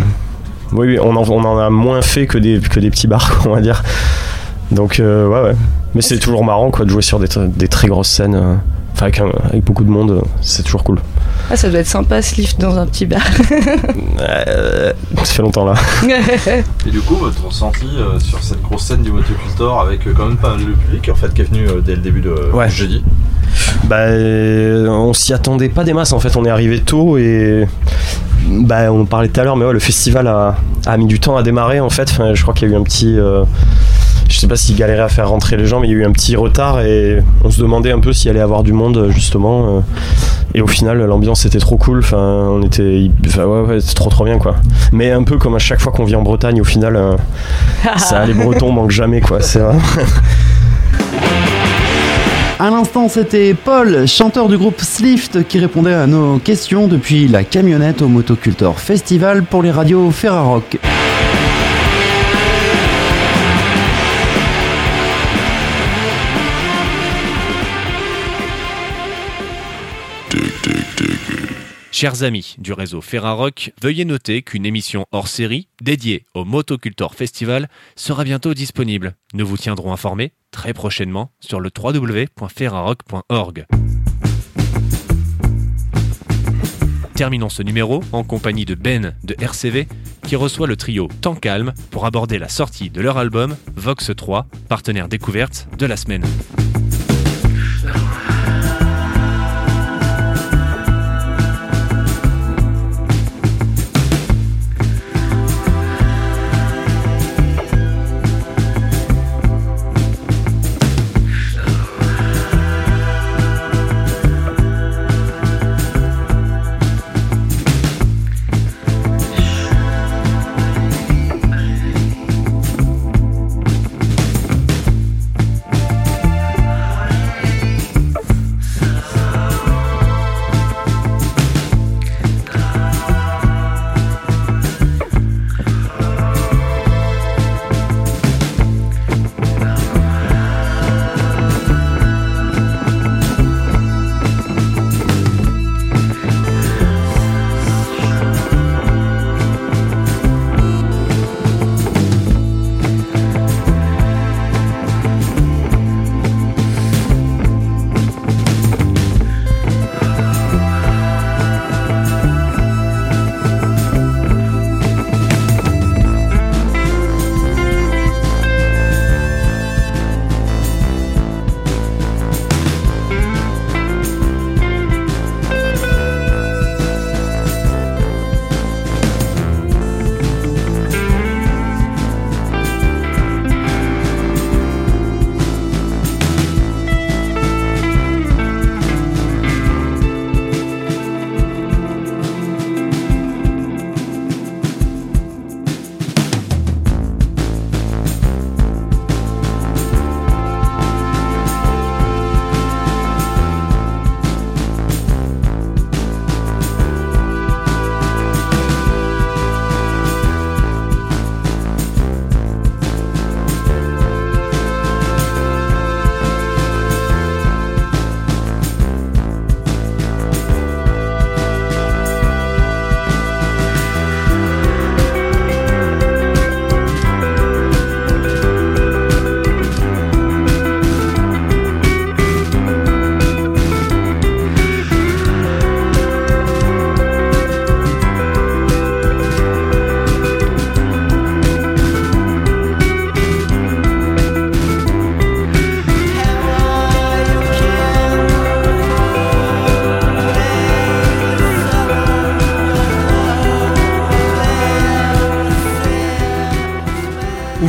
Oui, oui, on en, on en a moins fait que des, que des petits bars, on va dire. Donc, euh, ouais, ouais. Mais c'est toujours marrant, quoi, de jouer sur des, tr- des très grosses scènes. euh, Enfin, avec, un- avec beaucoup de monde, euh, c'est toujours cool. Ah, ça doit être sympa ce lift dans un petit bar. Euh, ça fait longtemps là. Et du coup, votre ressenti euh, sur cette grosse scène du Motocultor avec euh, quand même pas mal de public en fait qui est venu euh, dès le début de Ouais. jeudi. Bah, euh, on s'y attendait pas des masses en fait. On est arrivé tôt et bah, on en parlait tout à l'heure, mais ouais, le festival a, a mis du temps à démarrer en fait. Enfin, je crois qu'il y a eu un petit. Je sais pas s'il galérait à faire rentrer les gens, mais il y a eu un petit retard et on se demandait un peu s'il allait y avoir du monde justement. euh, et au final, l'ambiance était trop cool. Enfin, on était. Enfin, ouais, ouais, c'est trop trop bien quoi. Mais un peu comme à chaque fois qu'on vient en Bretagne, au final, euh, ça, les Bretons manquent jamais quoi. C'est vrai. À l'instant, c'était Paul, chanteur du groupe Slift, qui répondait à nos questions depuis la camionnette au Motocultor Festival pour les radios Ferrarock. Chers amis du réseau Ferrarock, veuillez noter qu'une émission hors série dédiée au Motocultor Festival sera bientôt disponible. Nous vous tiendrons informés très prochainement sur le www.ferrarock.org. Terminons ce numéro en compagnie de Ben de RCV qui reçoit le trio Temps Calme pour aborder la sortie de leur album Vox 3, partenaire découverte de la semaine.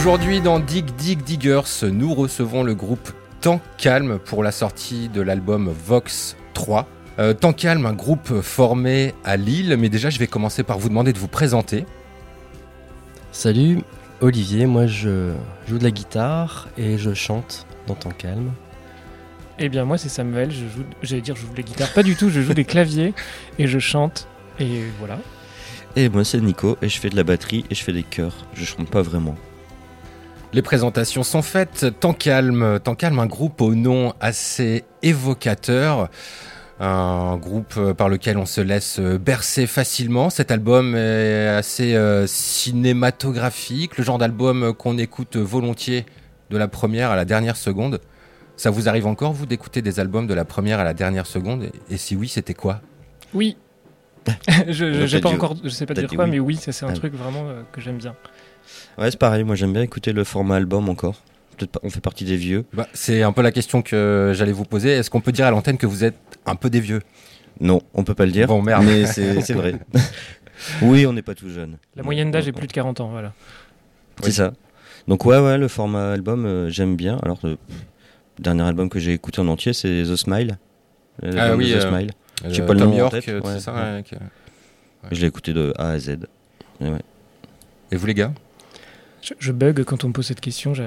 Aujourd'hui, dans Dig Dig Diggers, nous recevons le groupe Temps Calme pour la sortie de l'album Vox 3. Euh, Temps Calme, un groupe formé à Lille, mais déjà, je vais commencer par vous demander de vous présenter. Salut, Olivier, moi je joue de la guitare et je chante dans Temps Calme. Eh bien, moi, c'est Samuel. Je joue, j'allais dire, je joue de la guitare. Pas du tout. Je joue des claviers et je chante. Et voilà. Et moi c'est Nico et je fais de la batterie et je fais des chœurs. Je chante pas vraiment. Les présentations sont faites. Temps calme, Temps calme, un groupe au nom assez évocateur. Un groupe par lequel on se laisse bercer facilement. Cet album est assez euh, cinématographique, le genre d'album qu'on écoute volontiers de la première à la dernière seconde. Ça vous arrive encore, vous, d'écouter des albums de la première à la dernière seconde? Et si oui, c'était quoi? Oui. je, j'ai t'a pas dit- encore, je sais pas dire quoi, oui. mais oui, c'est un Ah. truc vraiment euh, que j'aime bien. Ouais, c'est pareil. Moi j'aime bien écouter le format album encore. Peut-être pas, on fait partie des vieux. Bah, C'est un peu la question que j'allais vous poser. Est-ce qu'on peut dire à l'antenne que vous êtes un peu des vieux? Non, on peut pas le dire. Bon, merde. Mais c'est c'est vrai. oui, on n'est pas tout jeune. La moyenne d'âge est plus de 40 ans, voilà. C'est ça. Donc ouais, ouais, le format album, euh, j'aime bien. Alors, le dernier album que j'ai écouté en entier, c'est The Smile. L'album Ah oui, The euh, Smile. euh, J'ai pas le Tom nom en York, tête. euh, ouais. c'est ça, ouais, Je l'ai écouté de A à Z. Et ouais. Et vous les gars? Je, je bug quand on me pose cette question.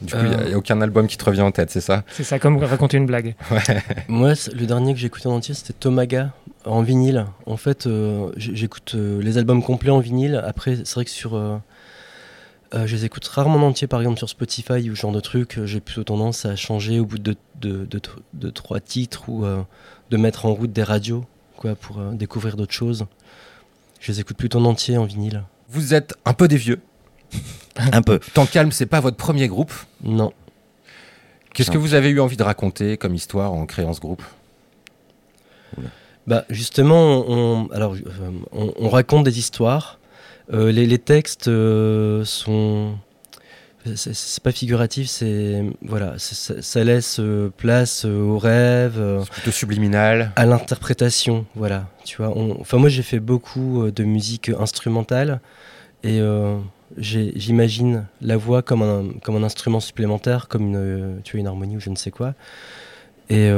Du coup, il n'y a, aucun album qui te revient en tête, c'est ça? C'est ça, comme raconter une blague. Ouais. Moi, le dernier que j'ai écouté en entier, c'était Tomaga en vinyle. En fait, euh, j'écoute euh, les albums complets en vinyle. Après, c'est vrai que sur. euh, euh, je les écoute rarement en entier, par exemple sur Spotify ou ce genre de truc. euh, J'ai plutôt tendance à changer au bout de, de, de, tr- de trois titres ou euh, de mettre en route des radios quoi, pour euh, découvrir d'autres choses. Je les écoute plutôt en entier en vinyle. Vous êtes un peu des vieux. un peu. Tant calme, c'est pas votre premier groupe Non. Qu'est-ce que vous avez eu envie de raconter comme histoire en créant ce groupe? Bah justement, on, alors, euh, on, on raconte des histoires. Euh, les, les textes euh, sont, c'est- pas figuratif, c'est voilà, ça, ça laisse euh, place euh, aux rêves, euh, plutôt subliminal, à l'interprétation. Voilà, tu vois. on- Enfin moi j'ai fait beaucoup de musique instrumentale et j'imagine la voix comme un comme un instrument supplémentaire, comme une tu vois une harmonie ou je ne sais quoi. Et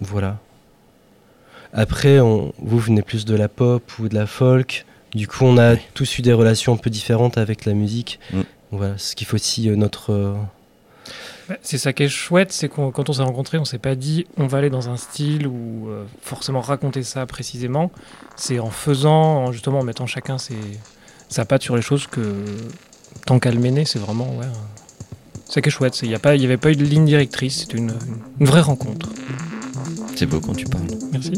voilà. Après, on, vous venez plus de la pop ou de la folk. Du coup, on a tous eu des relations un peu différentes avec la musique. Voilà, ce qui fait aussi euh, notre. euh, Bah, C'est ça qui est chouette, c'est qu'on quand on s'est rencontrés, on s'est pas dit on va aller dans un style ou euh, forcément raconter ça précisément. C'est en faisant, en, justement en mettant chacun ses, sa patte sur les choses que tant qu'à le mener, c'est vraiment ouais, euh, c'est ça qui est chouette. Il n'y avait pas eu de ligne directrice, c'était une, une vraie rencontre. C'est beau quand tu parles. Merci.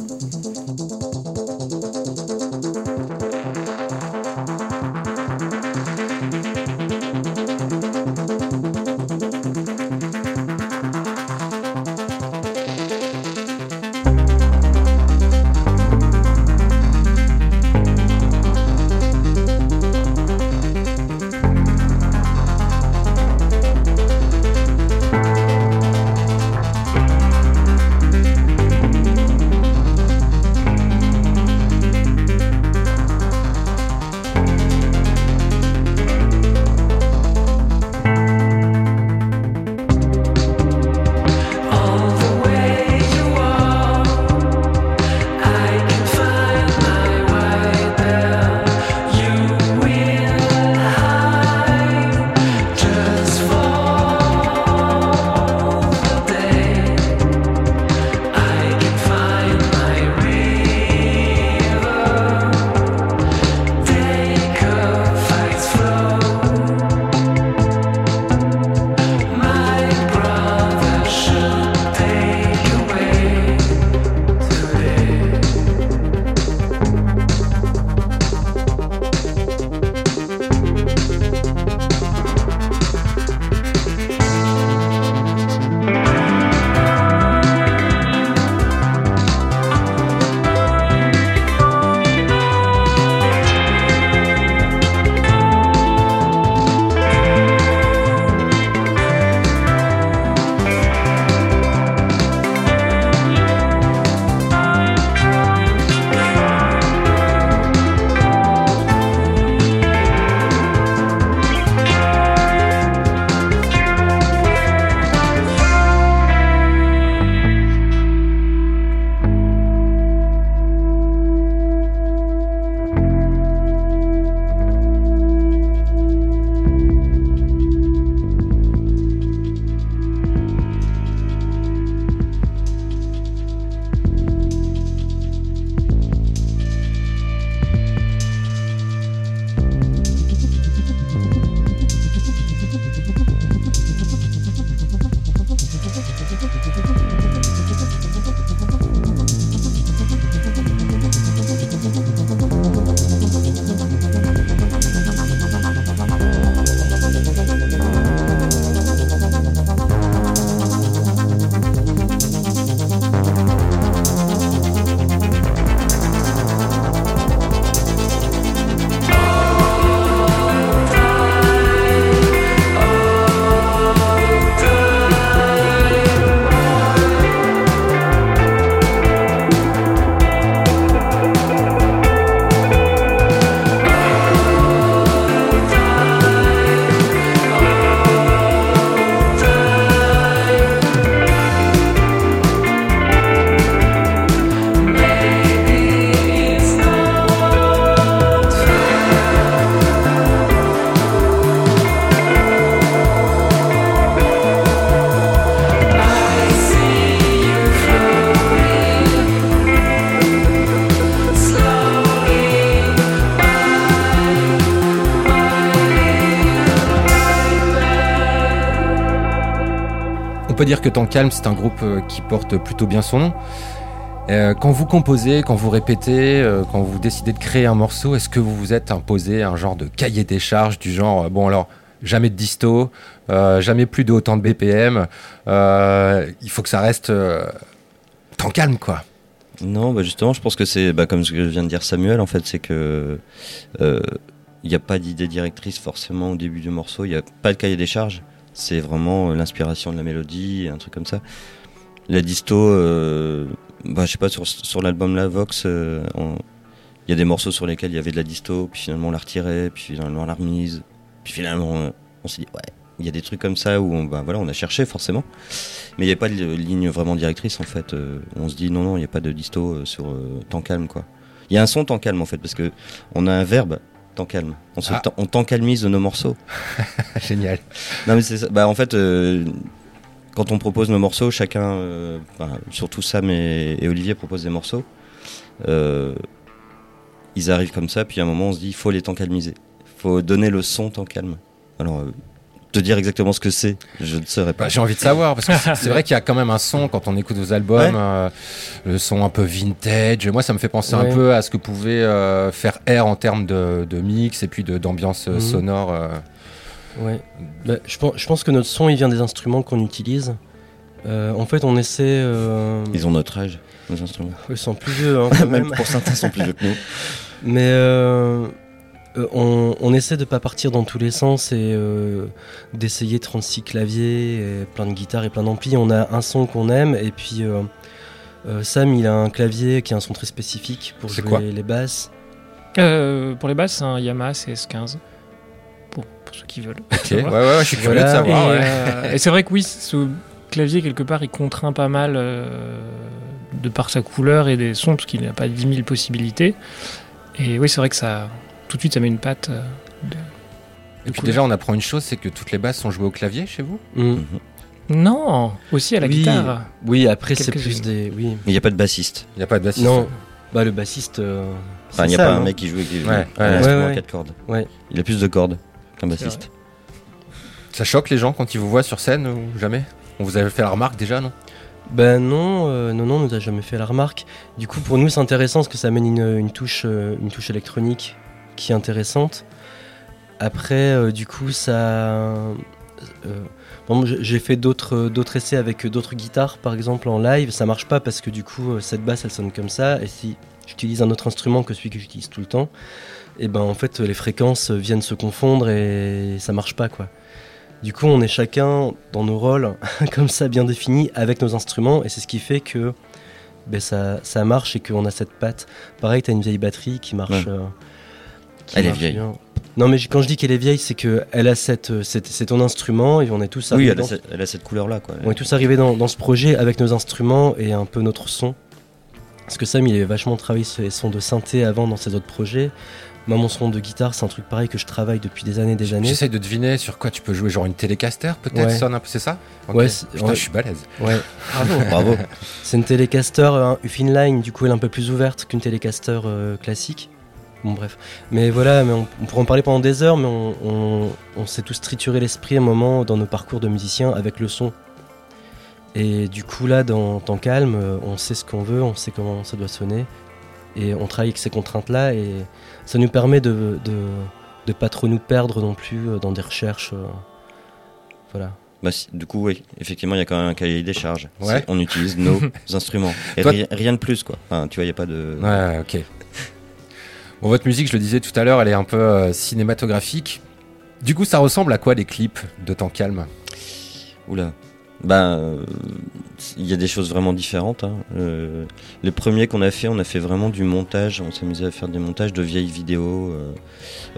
Dire que Temps Calme, c'est un groupe euh, qui porte plutôt bien son nom. Euh, quand vous composez, quand vous répétez, euh, quand vous décidez de créer un morceau, est-ce que vous vous êtes imposé un genre de cahier des charges du genre, bon alors, jamais de disto, jamais plus de autant de BPM, il faut que ça reste temps calme quoi. Non, bah justement, je pense que c'est bah, comme ce que vient de dire Samuel, en fait, c'est que il n'y a pas d'idée directrice forcément au début du morceau, il n'y a pas de cahier des charges, c'est vraiment euh, l'inspiration de la mélodie, un truc comme ça. La disto, euh, bah, je sais pas, sur, sur l'album La Vox, euh, il y a des morceaux sur lesquels il y avait de la disto, puis finalement on la retirait, puis finalement on l'a remise, puis finalement euh, on s'est dit, ouais, il y a des trucs comme ça où on, bah, voilà, on a cherché forcément. Mais il n'y a pas de ligne vraiment directrice en fait. On se dit non, non, il n'y a pas de disto sur temps calme quoi. Il y a un son temps calme en fait parce que on a un verbe temps calme. On, se Ah. on temps calmise nos morceaux. Génial. Non mais c'est ça. Bah en fait, euh, quand on propose nos morceaux, chacun, euh, bah, surtout Sam et, et Olivier proposent des morceaux. Euh, ils arrivent comme ça, puis à un moment on se dit il faut les temps calmiser. Il faut donner le son temps calme. Alors euh, te dire exactement ce que c'est, je ne saurais pas. Bah, J'ai envie de savoir parce que c'est- vrai qu'il y a quand même un son quand on écoute vos albums, Ouais. euh, le son un peu vintage. Moi, ça me fait penser Ouais. un peu à ce que pouvait euh, faire Air en termes de, de mix et puis d'ambiance euh, Mhm. sonore. euh. Ouais. Bah, je, pense, je pense que notre son il vient des instruments qu'on utilise. Euh, en fait, on essaie. euh, Ils ont notre âge, nos instruments. Ils sont plus vieux, hein, quand Même même. pour certains, ils sont plus vieux que nous. Mais euh, on, on essaie de pas partir dans tous les sens et euh, d'essayer 36 claviers, et plein de guitares et plein d'amplis. On a un son qu'on aime et puis euh, Sam il a un clavier qui a un son très spécifique pour jouer quoi les basses. Euh, pour les basses, c'est un Yamaha CS15. Pour, pour ceux qui veulent. Ok, ouais, ouais, je suis curieux de savoir, Et, ouais. euh, et c'est vrai que oui, ce clavier, quelque part, il contraint pas mal euh, de par sa couleur et des sons, parce qu'il n'a pas 10 000 possibilités. Et oui, c'est vrai que ça. Tout de suite, ça met une patte. euh, de- Et puis déjà, on apprend une chose, c'est que toutes les basses sont jouées au clavier chez vous? Mm. Non, aussi à la Oui, guitare. Oui, après c'est plus des. Oui. Mais il n'y a pas de bassiste. Il n'y a pas de bassiste. Non, bah le bassiste. euh, Enfin, il n'y a pas un hein. mec qui joue avec Ouais, ouais, un ouais. instrument Ouais, à ouais. 4 cordes. Ouais. Il a plus de cordes qu'un bassiste. Ça choque les gens quand ils vous voient sur scène ou jamais? On vous avait fait la remarque déjà, non? Ben non, euh, non, non, on nous a jamais fait la remarque. Du coup, pour nous, c'est intéressant parce que ça amène une, une touche, euh, une touche électronique qui est intéressante. Après, euh, du coup, ça. euh, bon, j'ai fait d'autres, euh, d'autres essais avec d'autres guitares, par exemple en live. Ça marche pas parce que du coup, cette basse, elle sonne comme ça. Et si j'utilise un autre instrument que celui que j'utilise tout le temps, et ben en fait, les fréquences viennent se confondre et ça marche pas, quoi. Du coup, on est chacun dans nos rôles, comme ça, bien définis, avec nos instruments, et c'est ce qui fait que ben, ça, ça marche et qu'on a cette patte. Pareil, tu as une vieille batterie qui marche. Ouais. euh, qui Elle est vieille. bien. Non, mais quand je dis qu'elle est vieille, c'est que elle a cette, euh, cette- c'est ton instrument et on est tous Oui, arrivés elle a, dans- cette, elle a cette couleur-là. Quoi. on est tous arrivés dans, dans ce projet avec nos instruments et un peu notre son. Parce que Sam, il avait vachement travaillé sur les sons de synthé avant dans ses autres projets. Moi, mon son de guitare, c'est un truc pareil que je travaille depuis des années et des années. J'essaye de deviner sur quoi tu peux jouer, genre une télécaster peut-être, Ouais. sonne un peu, c'est ça. Ouais, c'est- Putain, ouais. je suis balèze. Ouais, bravo. Bravo. C'est une télécaster hein, Ufinline, du coup elle est un peu plus ouverte qu'une télécaster euh, classique. Bon bref. Mais voilà, mais on, on pourrait en parler pendant des heures, mais on, on- on s'est tous trituré l'esprit à un moment dans nos parcours de musiciens avec le son. Et du coup là, dans Temps Calme, euh, on sait ce qu'on veut, on sait comment ça doit sonner. Et on travaille avec ces contraintes-là et ça nous permet de, de, de pas trop nous perdre non plus euh, dans des recherches. euh, voilà. Bah, du coup, oui, effectivement, il y a quand même un cahier des charges. Ouais. On utilise nos instruments. Et Toi- rien de plus, quoi. Enfin, tu vois, il n'y a pas de. Ouais, ok. Bon, votre musique, je le disais tout à l'heure, elle est un peu euh, cinématographique. Du coup, ça ressemble à quoi les clips de Temps Calme? Oula. Ben, euh, il y a des choses vraiment différentes. hein. Euh, les premiers qu'on a fait, on a fait vraiment du montage. On s'amusait à faire des montages de vieilles vidéos.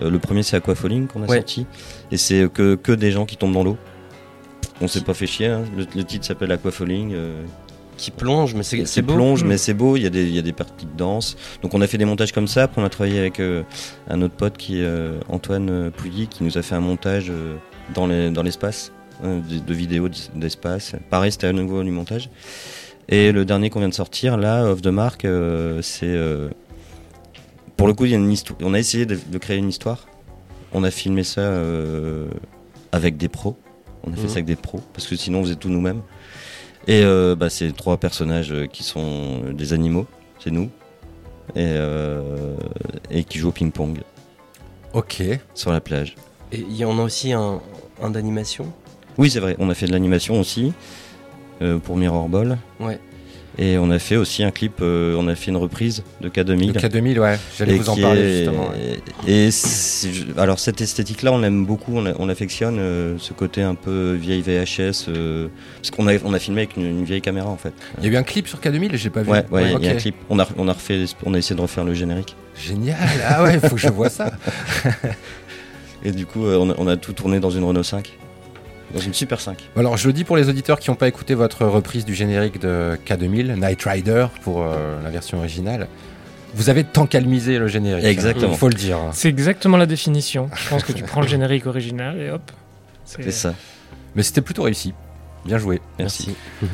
le premier, c'est Aquafalling qu'on a Ouais. sorti. Et c'est que, que des gens qui tombent dans l'eau. On s'est pas fait chier. hein. Le, le titre s'appelle Aquafalling. Qui plonge, mais c'est beau. plonge, Mm. mais c'est beau. Il y, a des, il y a des parties de danse. Donc on a fait des montages comme ça. Après on a travaillé avec euh, un autre pote qui est euh, Antoine euh, Pouilly, qui nous a fait un montage euh, dans les- dans l'espace, euh, de, de vidéos d'es- d'espace. Pareil, c'était à nouveau du montage. Et le dernier qu'on vient de sortir, là, Off the Mark, euh, c'est euh, pour le coup, il y a une histoire. On a essayé de, de créer une histoire. On a filmé ça euh, avec des pros. On a fait Mhm. ça avec des pros parce que sinon on faisait tout nous-mêmes. Et euh, bah, c'est trois personnages euh, qui sont euh, des animaux, c'est nous, et, euh, et qui jouent au ping-pong. Ok. Sur la plage. Et il y en a aussi un, un d'animation? Oui, c'est vrai, on a fait de l'animation aussi euh, pour Mirror Ball. Ouais. Et on a fait aussi un clip, euh, on a fait une reprise de K2000. De K2000, ouais, j'allais vous en parler, est- justement, Et alors cette esthétique-là, on l'aime beaucoup, on, affectionne euh, ce côté un peu vieille VHS, euh, parce qu'on a, on a filmé avec une, une vieille caméra en fait. Il y a eu un clip sur K2000 j'ai pas vu. Ouais, ouais, il y a un clip. On a, on a refait, on a essayé de refaire le générique. Génial, ah ouais, faut que je vois ça. Et du coup, on a, on a tout tourné dans une Renault 5, dans une Super 5. Alors je le dis pour les auditeurs qui n'ont pas écouté votre reprise du générique de K2000, Night Rider pour euh, la version originale. Vous avez tant calmisé le générique. Exactement. Il faut le dire. C'est exactement la définition. Je pense que tu prends le générique original et hop. C'est ça. Mais c'était plutôt réussi. Bien joué. Merci.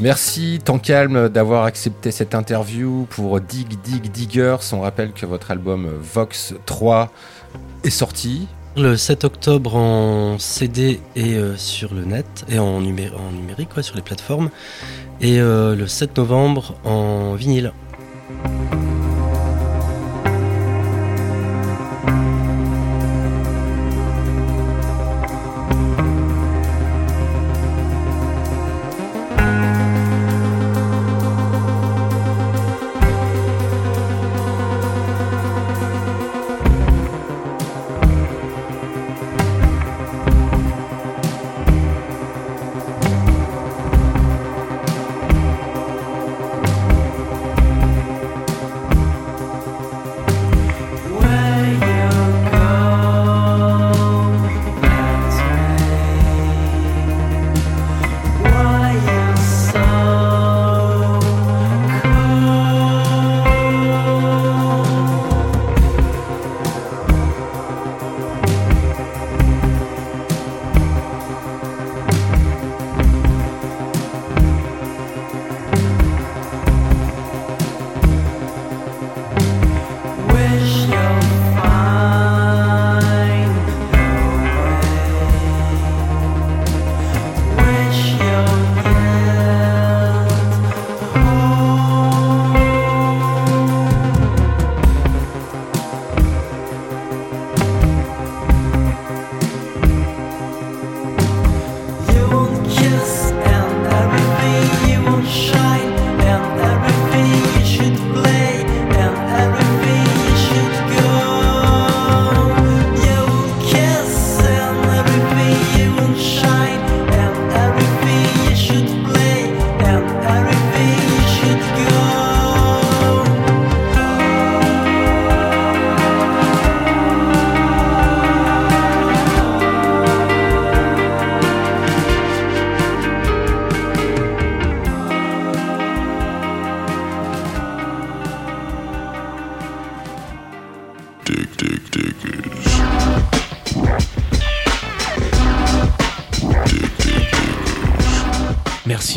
Merci Tant Calme d'avoir accepté cette interview pour Dig Dig Diggers. On rappelle que votre album Vox 3 est sorti. Le 7 octobre en CD et euh, sur le net, et en, numé- en numérique, sur les plateformes. Et euh, le 7 novembre en vinyle.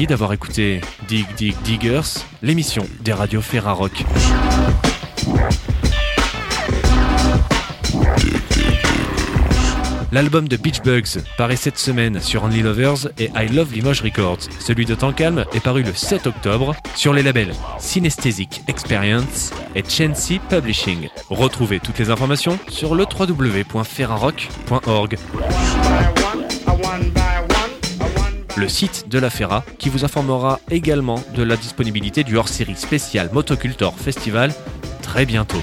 D'avoir écouté Dig Dig Diggers, l'émission des radios Ferrarock. L'album de Beach Bugs paraît cette semaine sur Only Lovers et I Love Limoges Records. Celui de Temps Calme est paru le 7 octobre sur les labels Synesthetic Experience et Chancy Publishing. Retrouvez toutes les informations sur le www.ferrarock.org. Le site de la Ferra qui vous informera également de la disponibilité du hors-série spécial Motocultor Festival très bientôt.